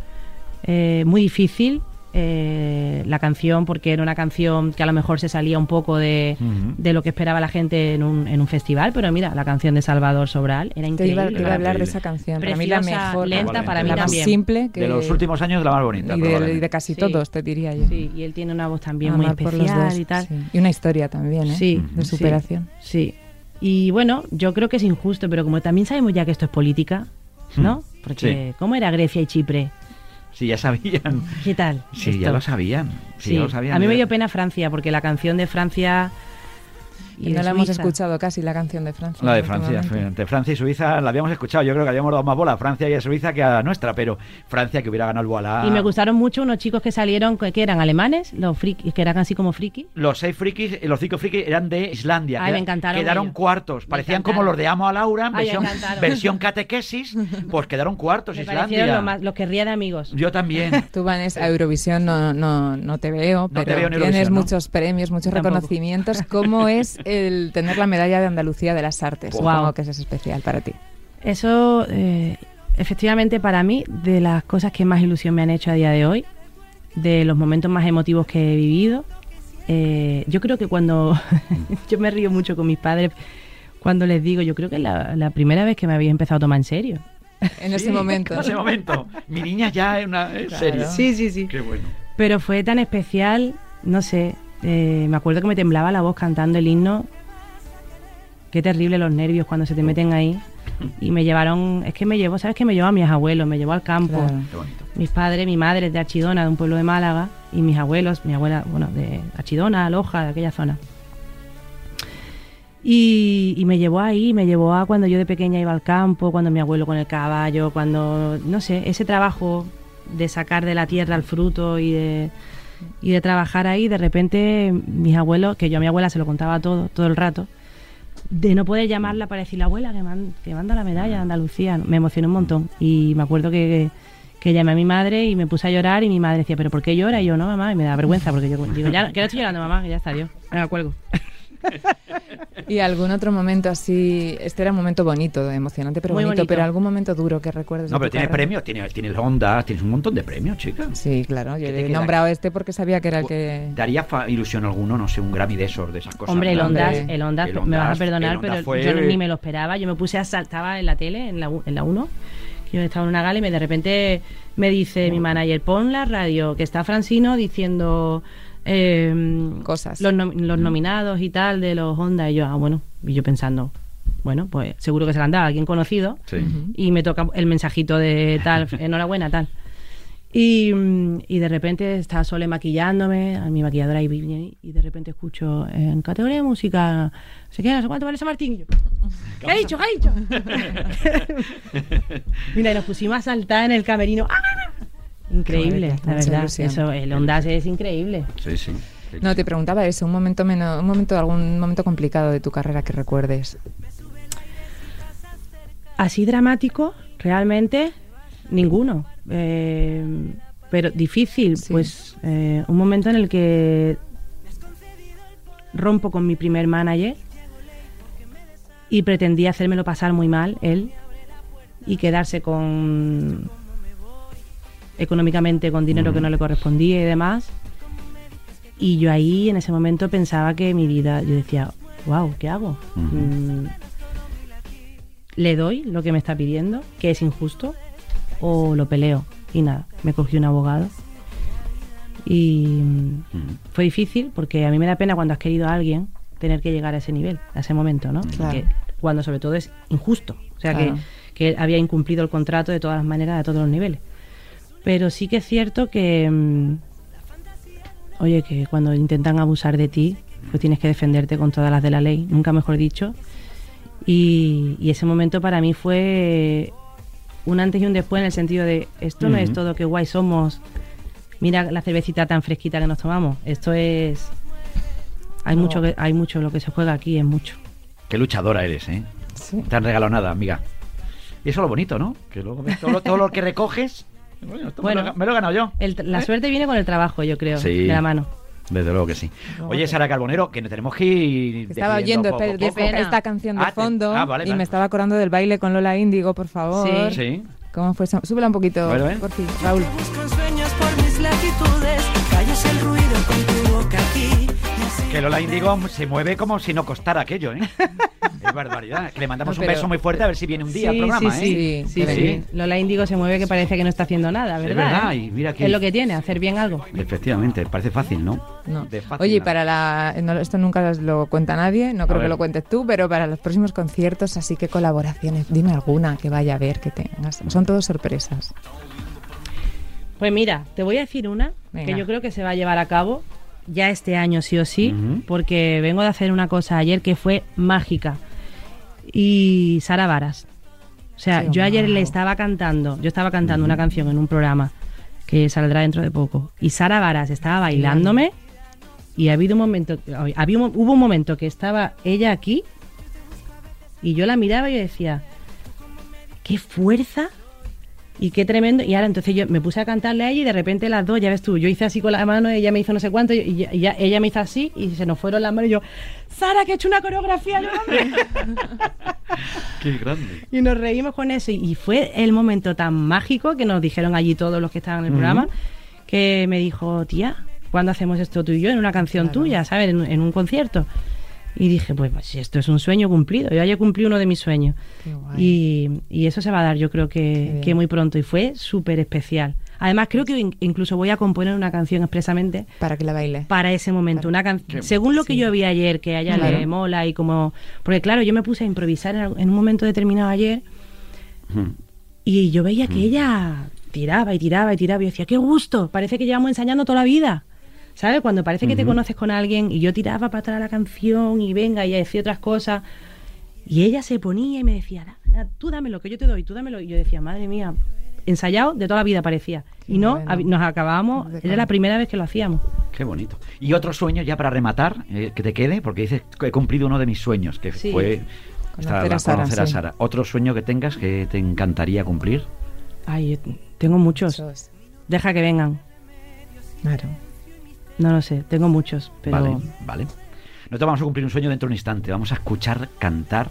eh, muy difícil. eh, la canción, porque era una canción que a lo mejor se salía un poco de, de lo que esperaba la gente en un, en un festival, pero mira, la canción de Salvador Sobral era Te increíble. iba, te iba a hablar de esa canción. Para mí la mejor. lenta, para mí la más también. simple que De los últimos años, la más bonita. y de, y de casi Sí. todos, te diría yo. Sí, y él tiene una voz también muy Amar especial dos, y tal. sí. Y una historia también, ¿eh? Sí, De sí, superación. Sí. Y bueno, yo creo que es injusto, pero como también sabemos ya que esto es política, ¿no? Porque, ¿cómo era Grecia y Chipre? Sí, ya sabían. ¿Qué tal? Sí, esto? ya lo sabían. Sí, Sí. ya lo sabían. A mí me dio pena Francia, porque la canción de Francia. Y no la hemos escuchado casi, la canción de Francia. La de Francia, de Francia y Suiza la habíamos escuchado. Yo creo que habíamos dado más bola a Francia y a Suiza que a nuestra, pero Francia que hubiera ganado el Boalá. Y me gustaron mucho unos chicos que salieron, que eran alemanes, los frikis, que eran así como friki. Los seis frikis, eh, los cinco frikis eran de Islandia. Ay, me encantaron Quedaron ellos. cuartos. Me Parecían como los de Amo a Laura, en Ay, me versión, [laughs] catequesis. Pues quedaron cuartos Me Islandia. parecieron lo más- los que de amigos. Yo también. [laughs] Tú, Vanessa, a Eurovisión no, no, no te veo, No te pero veo en tienes muchos premios, muchos Tampoco. reconocimientos. ¿Cómo es el tener la medalla de Andalucía de las Artes? Wow. Supongo que eso es especial para ti. Eso, eh, efectivamente, para mí, de las cosas que más ilusión me han hecho a día de hoy, de los momentos más emotivos que he vivido, eh, yo creo que cuando. [laughs] yo me río mucho con mis padres cuando les digo, yo creo que es la, la primera vez que me había empezado a tomar en serio. En ese Sí, momento. En ese momento. Mi niña ya es una es Claro. Sí, sí, sí. Qué bueno. Pero fue tan especial, no sé, eh, me acuerdo que me temblaba la voz cantando el himno. Qué terrible los nervios cuando se te meten ahí. Y me llevaron, es que me llevó, ¿sabes qué? Me llevó a mis abuelos, me llevó al campo. Claro. Mis padres, mi madre es de Archidona, de un pueblo de Málaga, y mis abuelos, mi abuela, bueno, de Archidona, Loja, de aquella zona. Y, y me llevó ahí, me llevó a cuando yo de pequeña iba al campo, cuando mi abuelo con el caballo, cuando, no sé, ese trabajo de sacar de la tierra el fruto y de, y de trabajar ahí, de repente mis abuelos, que yo a mi abuela se lo contaba todo, todo el rato, de no poder llamarla para decirle, abuela, que, man- que manda la medalla de Andalucía, me emocioné un montón. Y me acuerdo que, que llamé a mi madre y me puse a llorar y mi madre decía, ¿pero por qué llora? Y yo, no, mamá, y me da vergüenza porque yo digo, ya, que no estoy llorando, mamá, que ya está, Dios. Venga, cuelgo. ¿Y algún otro momento así? Este era un momento bonito, emocionante, pero Muy bonito, bonito. pero algún momento duro que recuerdes. No, de pero carrera? premios, tienes, tienes ondas, tienes un montón de premios, chica. Sí, claro. Yo ¿Qué te le he nombrado este porque sabía que era el que. ¿Te haría fa- ilusión alguno, no sé, un Grammy de esos, de esas cosas? Hombre, el. Ondas, el Ondas, me vas a perdonar, pero fue- yo ni me lo esperaba. Yo me puse a saltaba en la tele, en la, u- en la 1, que yo estaba en una gala y me, de repente me dice mi manager, pon la radio, que está Francino diciendo eh, Cosas. Los, nom- los nominados y tal de los Ondas. Y yo, ah, bueno, y yo pensando, bueno, pues seguro que se la han dado a alguien conocido. Sí. Y me toca el mensajito de tal, [laughs] enhorabuena, tal. Y, mm, y de repente está Sole maquillándome, a mi maquilladora ahí viene, y de repente escucho en categoría de música, no sé qué, no sé cuánto vale. Y yo, ¿Qué ha dicho? ¿Qué ha dicho? [laughs] [laughs] Mira, y nos pusimos a saltar en el camerino. ¡Ah! Increíble, la verdad. ilusión. Eso, el Ondas es increíble. Sí, sí. No, te preguntaba eso, un momento menos, un momento, algún momento complicado de tu carrera que recuerdes. Así dramático, realmente, ninguno. Eh, pero difícil, Sí. pues eh, un momento en el que rompo con mi primer manager y pretendía hacérmelo pasar muy mal, él, y quedarse con económicamente con dinero que no le correspondía y demás. Y yo ahí en ese momento pensaba que mi vida, yo decía, wow, ¿qué hago? Mm, ¿Le doy lo que me está pidiendo, que es injusto, o lo peleo? Y nada, me cogí un abogado. Y mm, fue difícil porque a mí me da pena cuando has querido a alguien tener que llegar a ese nivel, a ese momento, ¿no? Claro. Que cuando sobre todo es injusto. O sea, Claro. que, que había incumplido el contrato de todas las maneras, a todos los niveles. Pero sí que es cierto que, mm, oye, que cuando intentan abusar de ti, pues tienes que defenderte con todas las de la ley, nunca mejor dicho. Y, y ese momento para mí fue un antes y un después en el sentido de, esto no es todo que guay somos, mira la cervecita tan fresquita que nos tomamos, esto es... Hay, No. mucho que, hay mucho, lo que se juega aquí es mucho. Qué luchadora eres, ¿eh? Sí. No te han regalado nada, amiga. Y eso es lo bonito, ¿no? Que luego ves todo lo, todo lo que recoges. Bueno, esto me lo he- me, lo he ganado yo. El- la ¿Eh? suerte viene con el trabajo, yo creo, Sí. de la mano. Desde luego que sí. Oye, Sara Carbonero, que nos tenemos que ir. Estaba oyendo poco espera, poco. de- esta canción de Ah, te- fondo ah, vale, y vale. me estaba acordando del baile con Lola Índigo, por favor. Sí. Sí. ¿Cómo fue? Súbela un poquito, Bueno, ¿eh? por fin, Raúl. Que Lola Índigo se mueve como si no costara aquello, ¿eh? [laughs] es barbaridad. Que le mandamos No, un beso muy fuerte a ver si viene un día al Sí, programa, sí, ¿eh? sí, Sí, sí. Lola Índigo se mueve que parece que no está haciendo nada, Es ¿verdad? verdad, eh? y mira que- Es lo que tiene, hacer bien algo. Efectivamente, parece fácil, ¿no? No. De fácil Oye, nada. para la. no, esto nunca lo cuenta nadie, no creo que lo cuentes tú, pero para los próximos conciertos, así que colaboraciones. Dime alguna que vaya a ver que tengas. Son todos sorpresas. Pues mira, te voy a decir una Venga. que yo creo que se va a llevar a cabo ya este año sí o sí, porque vengo de hacer una cosa ayer que fue mágica. Y Sara Varas. O sea, yo ayer le estaba cantando, yo estaba cantando una canción en un programa que saldrá dentro de poco. Y Sara Varas estaba bailándome y ha habido un momento, había un- hubo un momento que estaba ella aquí y yo la miraba y yo decía, qué fuerza y qué tremendo. Y ahora entonces yo me puse a cantarle a ella y de repente las dos, ya ves tú, yo hice así con la mano, ella me hizo no sé cuánto y, ella me hizo así y se nos fueron las manos y yo, Sara, que he hecho una coreografía, hombre". [laughs] Qué grande. Y nos reímos con eso. Y, y fue el momento tan mágico que nos dijeron allí todos los que estaban en el programa, que me dijo, tía, ¿cuándo hacemos esto tú y yo en una canción Claro. tuya, ¿sabes? En, en un concierto. Y dije, pues, pues, si esto es un sueño cumplido. Yo ayer cumplí uno de mis sueños. Qué guay. Y, y eso se va a dar, yo creo que, que muy pronto. Y fue súper especial. Además, creo que in- incluso voy a componer una canción expresamente Para que la baile. para ese momento. Una can- Qué- Según lo que sí. yo vi ayer, que a ella Claro. le mola y como... Porque claro, yo me puse a improvisar en, un momento determinado ayer y yo veía que ella tiraba y tiraba y tiraba y yo decía, qué gusto, parece que llevamos ensayando toda la vida. ¿Sabes? Cuando parece que te conoces con alguien y yo tiraba para atrás la canción y venga y decía otras cosas. Y ella se ponía y me decía, "Da- da- tú dámelo, que yo te doy, tú dámelo. Y yo decía, madre mía, ensayado de toda la vida parecía. Qué y no, bueno. nos acabábamos, era la primera vez que lo hacíamos. Qué bonito. Y otro sueño ya para rematar, eh, que te quede, porque dices que he cumplido uno de mis sueños, que Sí. fue Conocer a Sara, conocer a. Sara. Otro sueño que tengas que te encantaría cumplir. Ay, tengo muchos. Deja que vengan. Claro. No lo sé, tengo muchos, pero Vale, vale. Nosotros vamos a cumplir un sueño dentro de un instante. Vamos a escuchar cantar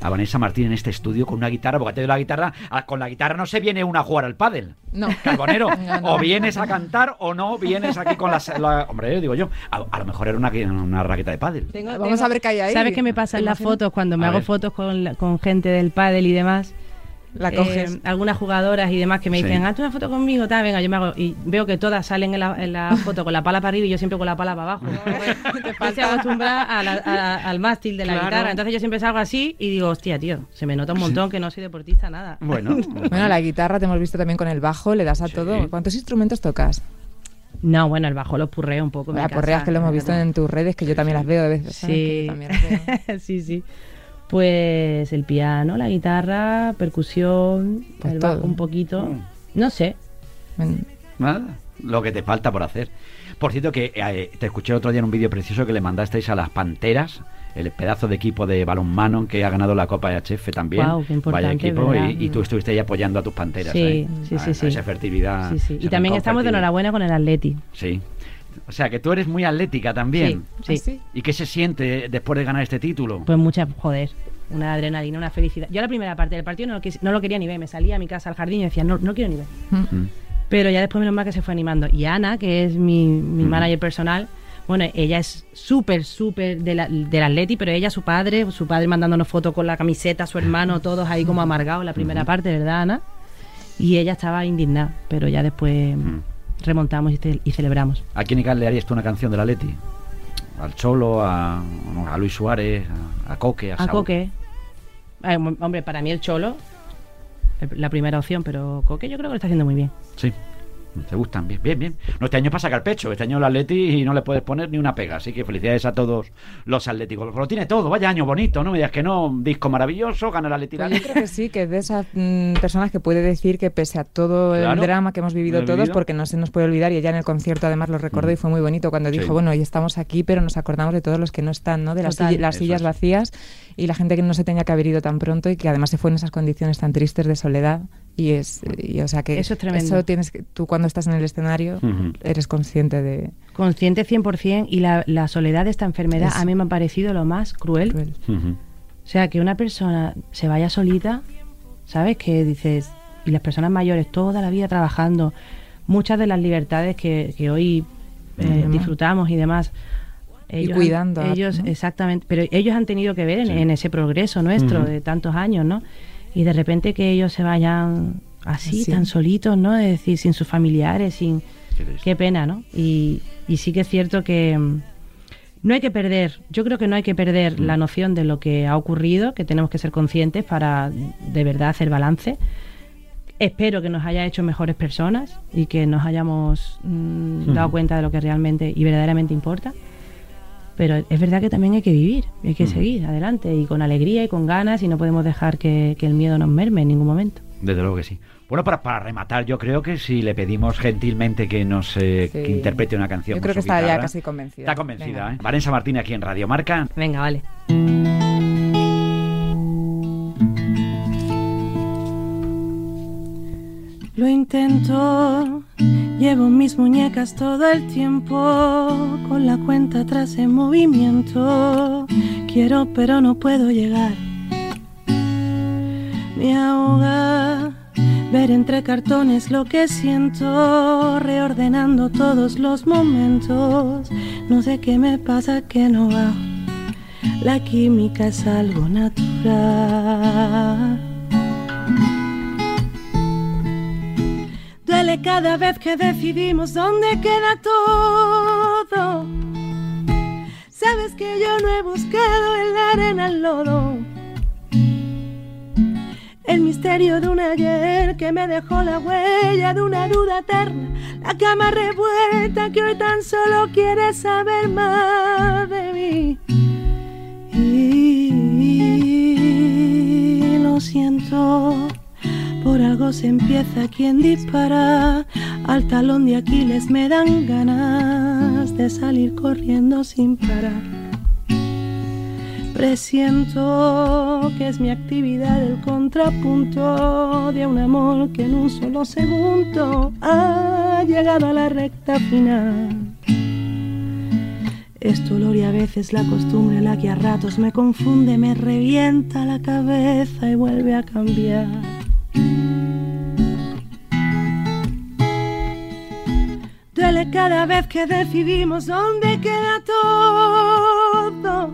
a Vanessa Martín en este estudio con una guitarra, porque te doy la guitarra, a- con la guitarra no se viene una a jugar al pádel. No. Carbonero, [laughs] No, no. o vienes a cantar o no vienes aquí con la, la- hombre, digo yo, a, a lo mejor era una, una raqueta de pádel. Tengo- Vamos tengo- a ver qué hay ahí. ¿Sabes qué me pasa ¿Te en las fotos cuando me A hago ver. fotos con, la- con gente del pádel y demás? La eh, algunas jugadoras y demás que me Sí. dicen, hazte una foto conmigo, tal, venga, yo me hago. Y veo que todas salen en la, en la [laughs] foto con la pala para arriba y yo siempre con la pala para abajo. Yo [laughs] estoy acostumbrada a la- a- al mástil de la Claro. guitarra. Entonces yo siempre salgo así y digo, hostia, tío, se me nota un montón que no soy deportista, nada. [laughs] Bueno, Bueno, la guitarra te hemos visto también con el bajo, le das a Sí. todo. ¿Cuántos instrumentos tocas? No, bueno, el bajo lo purreo un poco. en mi La porreas casa. que lo hemos visto en tus redes, que yo también las veo de veces. Sí. yo también las veo. sí, sí. Pues el piano, la guitarra, percusión, Pues el bajo un poquito. Mm. No sé. Men- Nada, lo que te falta por hacer. Por cierto, que eh, te escuché el otro día en un vídeo precioso que le mandasteis a las Panteras, el pedazo de equipo de balonmano que ha ganado la Copa HF también. Guau, qué importante, Vaya equipo, y, y tú estuviste ahí apoyando a tus Panteras. Sí, ¿eh? sí, A- sí, a sí. Esa fertilidad. Sí, sí. Y también estamos de enhorabuena con el Atleti. Sí. O sea, que tú eres muy atlética también. Sí, sí. ¿Ah, sí? ¿Y qué se siente después de ganar este título? Pues mucha, joder, una adrenalina, una felicidad. Yo la primera parte del partido no lo, quis- no lo quería ni ver. Me salía a mi casa al jardín y decía, no, no quiero ni ver. Mm. Pero ya después menos mal que se fue animando. Y Ana, que es mi, mi Mm. manager personal, bueno, ella es súper, súper de la- del Atleti, pero ella, su padre, su padre mandándonos fotos con la camiseta, su hermano, todos ahí como amargados la primera parte, ¿verdad, Ana? Y ella estaba indignada, pero ya después Mm. Remontamos y, ce- y celebramos. ¿A quién le harías tú una canción de la Leti? ¿Al Cholo, a, a Luis Suárez, a, a Coque, a, A Saúl? Coque. Eh, hombre, para mí el Cholo, la primera opción, pero Coque yo creo que lo está haciendo muy bien. Sí. Te gustan, bien, bien, bien. No, este año pasa que al pecho. Este año el Atleti y no le puedes poner ni una pega. Así que felicidades a todos los atléticos. Lo tiene todo, vaya año bonito, ¿no? Me digas que no, disco maravilloso, gana el Atleti. la Pues yo creo que sí, que de esas mm, personas que puede decir que pese a todo Claro, el drama que hemos vivido todos, vivido. porque no se nos puede olvidar, y ella en el concierto además lo recordó y fue muy bonito cuando Sí. dijo, bueno, hoy estamos aquí, pero nos acordamos de todos los que no están, ¿no? De las, Total. sillas- las Eso sillas es. vacías y la gente que no se tenía que haber ido tan pronto y que además se fue en esas condiciones tan tristes de soledad. Y es, y, o sea que Eso es tremendo. eso tienes que, tú cuando estás en el escenario Ujú. eres consciente de Consciente 100% y la, la soledad de esta enfermedad Es- a mí me ha parecido lo más cruel. cruel. Ujú. O sea, que una persona se vaya solita, ¿sabes? Que dices, y las personas mayores toda la vida trabajando, muchas de las libertades que, que hoy eh, disfrutamos y demás. Y han- cuidando, ellos, ¿no? exactamente, pero ellos han tenido que ver en, Sí. en ese progreso nuestro de tantos años, ¿no? Y de repente que ellos se vayan así, Así. tan solitos, ¿no? Es decir, sin sus familiares, sin... Qué pena, ¿no? Y, y sí que es cierto que mm, no hay que perder, yo creo que no hay que perder la noción de lo que ha ocurrido, que tenemos que ser conscientes para de verdad hacer balance. Espero que nos haya hecho mejores personas y que nos hayamos mm, dado cuenta de lo que realmente y verdaderamente importa. Pero es verdad que también hay que vivir, hay que seguir adelante y con alegría y con ganas y no podemos dejar que, que el miedo nos merme en ningún momento. Desde luego que sí. Bueno, para, para rematar, yo creo que si le pedimos gentilmente que nos eh, Sí. que interprete una canción. Yo creo que está ya casi convencida. Está convencida, Venga. ¿eh? Vanessa Martín aquí en Radio Marca. Venga, vale. Lo intento, llevo mis muñecas todo el tiempo, con la cuenta atrás en movimiento. Quiero pero no puedo llegar. Me ahoga ver entre cartones lo que siento, reordenando todos los momentos. No sé qué me pasa que no va. La química es algo natural. Duele cada vez que decidimos dónde queda todo. Sabes que yo no he buscado en la arena el lodo. El misterio de un ayer que me dejó la huella de una duda eterna. La cama revuelta que hoy tan solo quiere saber más de mí. Y lo siento. Por algo se empieza quien dispara. Al talón de Aquiles me dan ganas de salir corriendo sin parar. Presiento que es mi actividad el contrapunto de un amor que en un solo segundo ha llegado a la recta final. Es dolor y a veces la costumbre la que a ratos me confunde, me revienta la cabeza y vuelve a cambiar. Duele cada vez que decidimos dónde queda todo.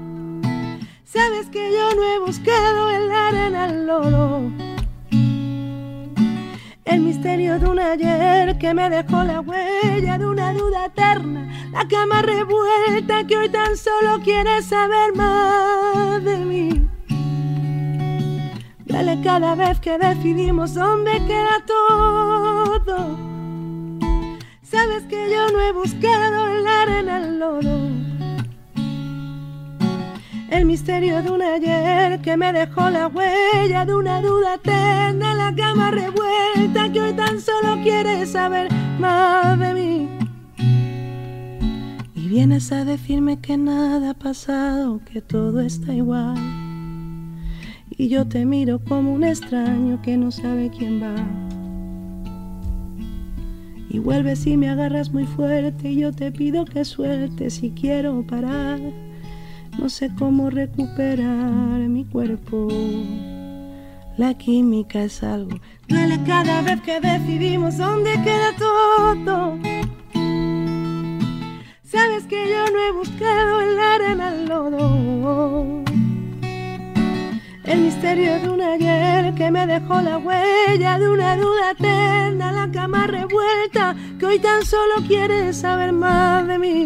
Sabes que yo no he buscado en la arena el lodo. El misterio de un ayer que me dejó la huella de una duda eterna. La cama revuelta que hoy tan solo quiere saber más de mí. Duele cada vez que decidimos dónde queda todo. Sabes que yo no he buscado en el lodo. El misterio de un ayer que me dejó la huella de una duda eterna, la cama revuelta que hoy tan solo quiere saber más de mí. Y vienes a decirme que nada ha pasado, que todo está igual. Y yo te miro como un extraño que no sabe quién va. Y vuelves y me agarras muy fuerte y yo te pido que sueltes si quiero parar. No sé cómo recuperar mi cuerpo. La química es algo. Duele cada vez que decidimos dónde queda todo. Sabes que yo no he buscado en la arena el lodo. El misterio de un ayer que me dejó la huella de una duda eterna, la cama revuelta que hoy tan solo quiere saber más de mí.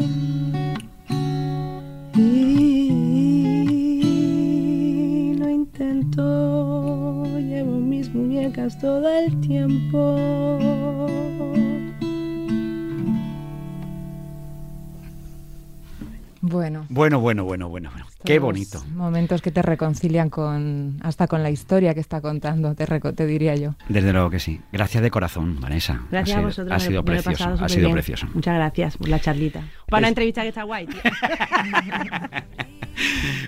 Y lo intento, llevo mis muñecas todo el tiempo. Bueno. Bueno, bueno, bueno, bueno, bueno. Qué bonito. Momentos que te reconcilian con hasta con la historia que está contando, te, reco- te diría yo. Desde luego que sí. Gracias de corazón, Vanessa. Gracias ha a sido, vosotros. Ha sido me precioso. pasado Ha súper sido bien. precioso. Muchas gracias por la charlita. [laughs] Para una Es- entrevista que está guay, tío. [laughs]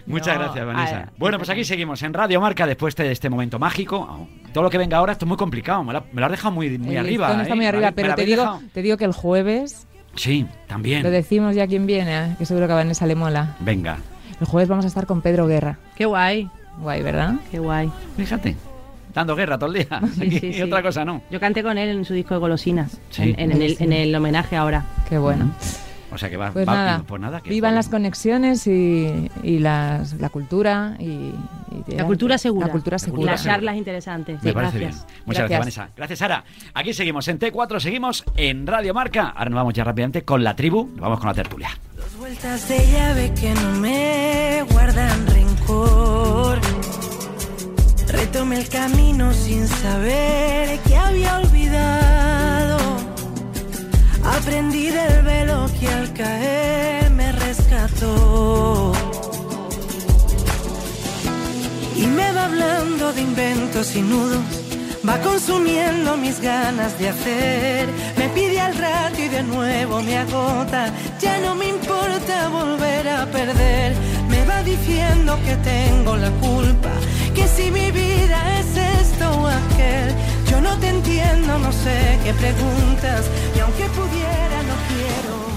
Muchas No, gracias, Vanessa. bueno, pues aquí seguimos en Radio Marca después de este momento mágico. Oh, Todo lo que venga ahora esto es muy complicado. Me lo, me lo has dejado muy, muy El arriba. listón está ¿eh? muy arriba, pero te digo, dejado. te digo que el jueves, Sí, también. lo decimos ya quién viene, ¿eh? que seguro que a Vanessa le mola. Venga, El jueves vamos a estar con Pedro Guerra. Qué guay, Guay, ¿verdad? qué guay. fíjate. Dando guerra todo el día. [laughs] Sí, Aquí, sí, y sí. otra cosa no. Yo canté con él en su disco de golosinas, Sí. en, en el, en el homenaje ahora. Qué bueno. O sea que va, Pues va- nada, pues nada que vivan las conexiones y, y las, la cultura y, y- La cultura segura. La cultura segura. cultura Las charlas interesantes. Me Sí, parece gracias. bien. Muchas gracias. Gracias. Vanessa. Gracias, Sara. Aquí seguimos en T4, seguimos en Radio Marca. Ahora nos vamos ya rápidamente con la tribu. Nos vamos con la tertulia. Dos vueltas de llave que no me guardan rencor. Retomé el camino sin saber que había olvidado. Aprendí del velo que al caer me rescató. Y me va hablando de inventos y nudos. Va consumiendo mis ganas de hacer. Me pide al rato y de nuevo me agota. Ya no me importa volver a perder. Me va diciendo que tengo la culpa. Que si mi vida es esto o aquel. Yo no te entiendo, no sé qué preguntas. Y aunque pudiera, no quiero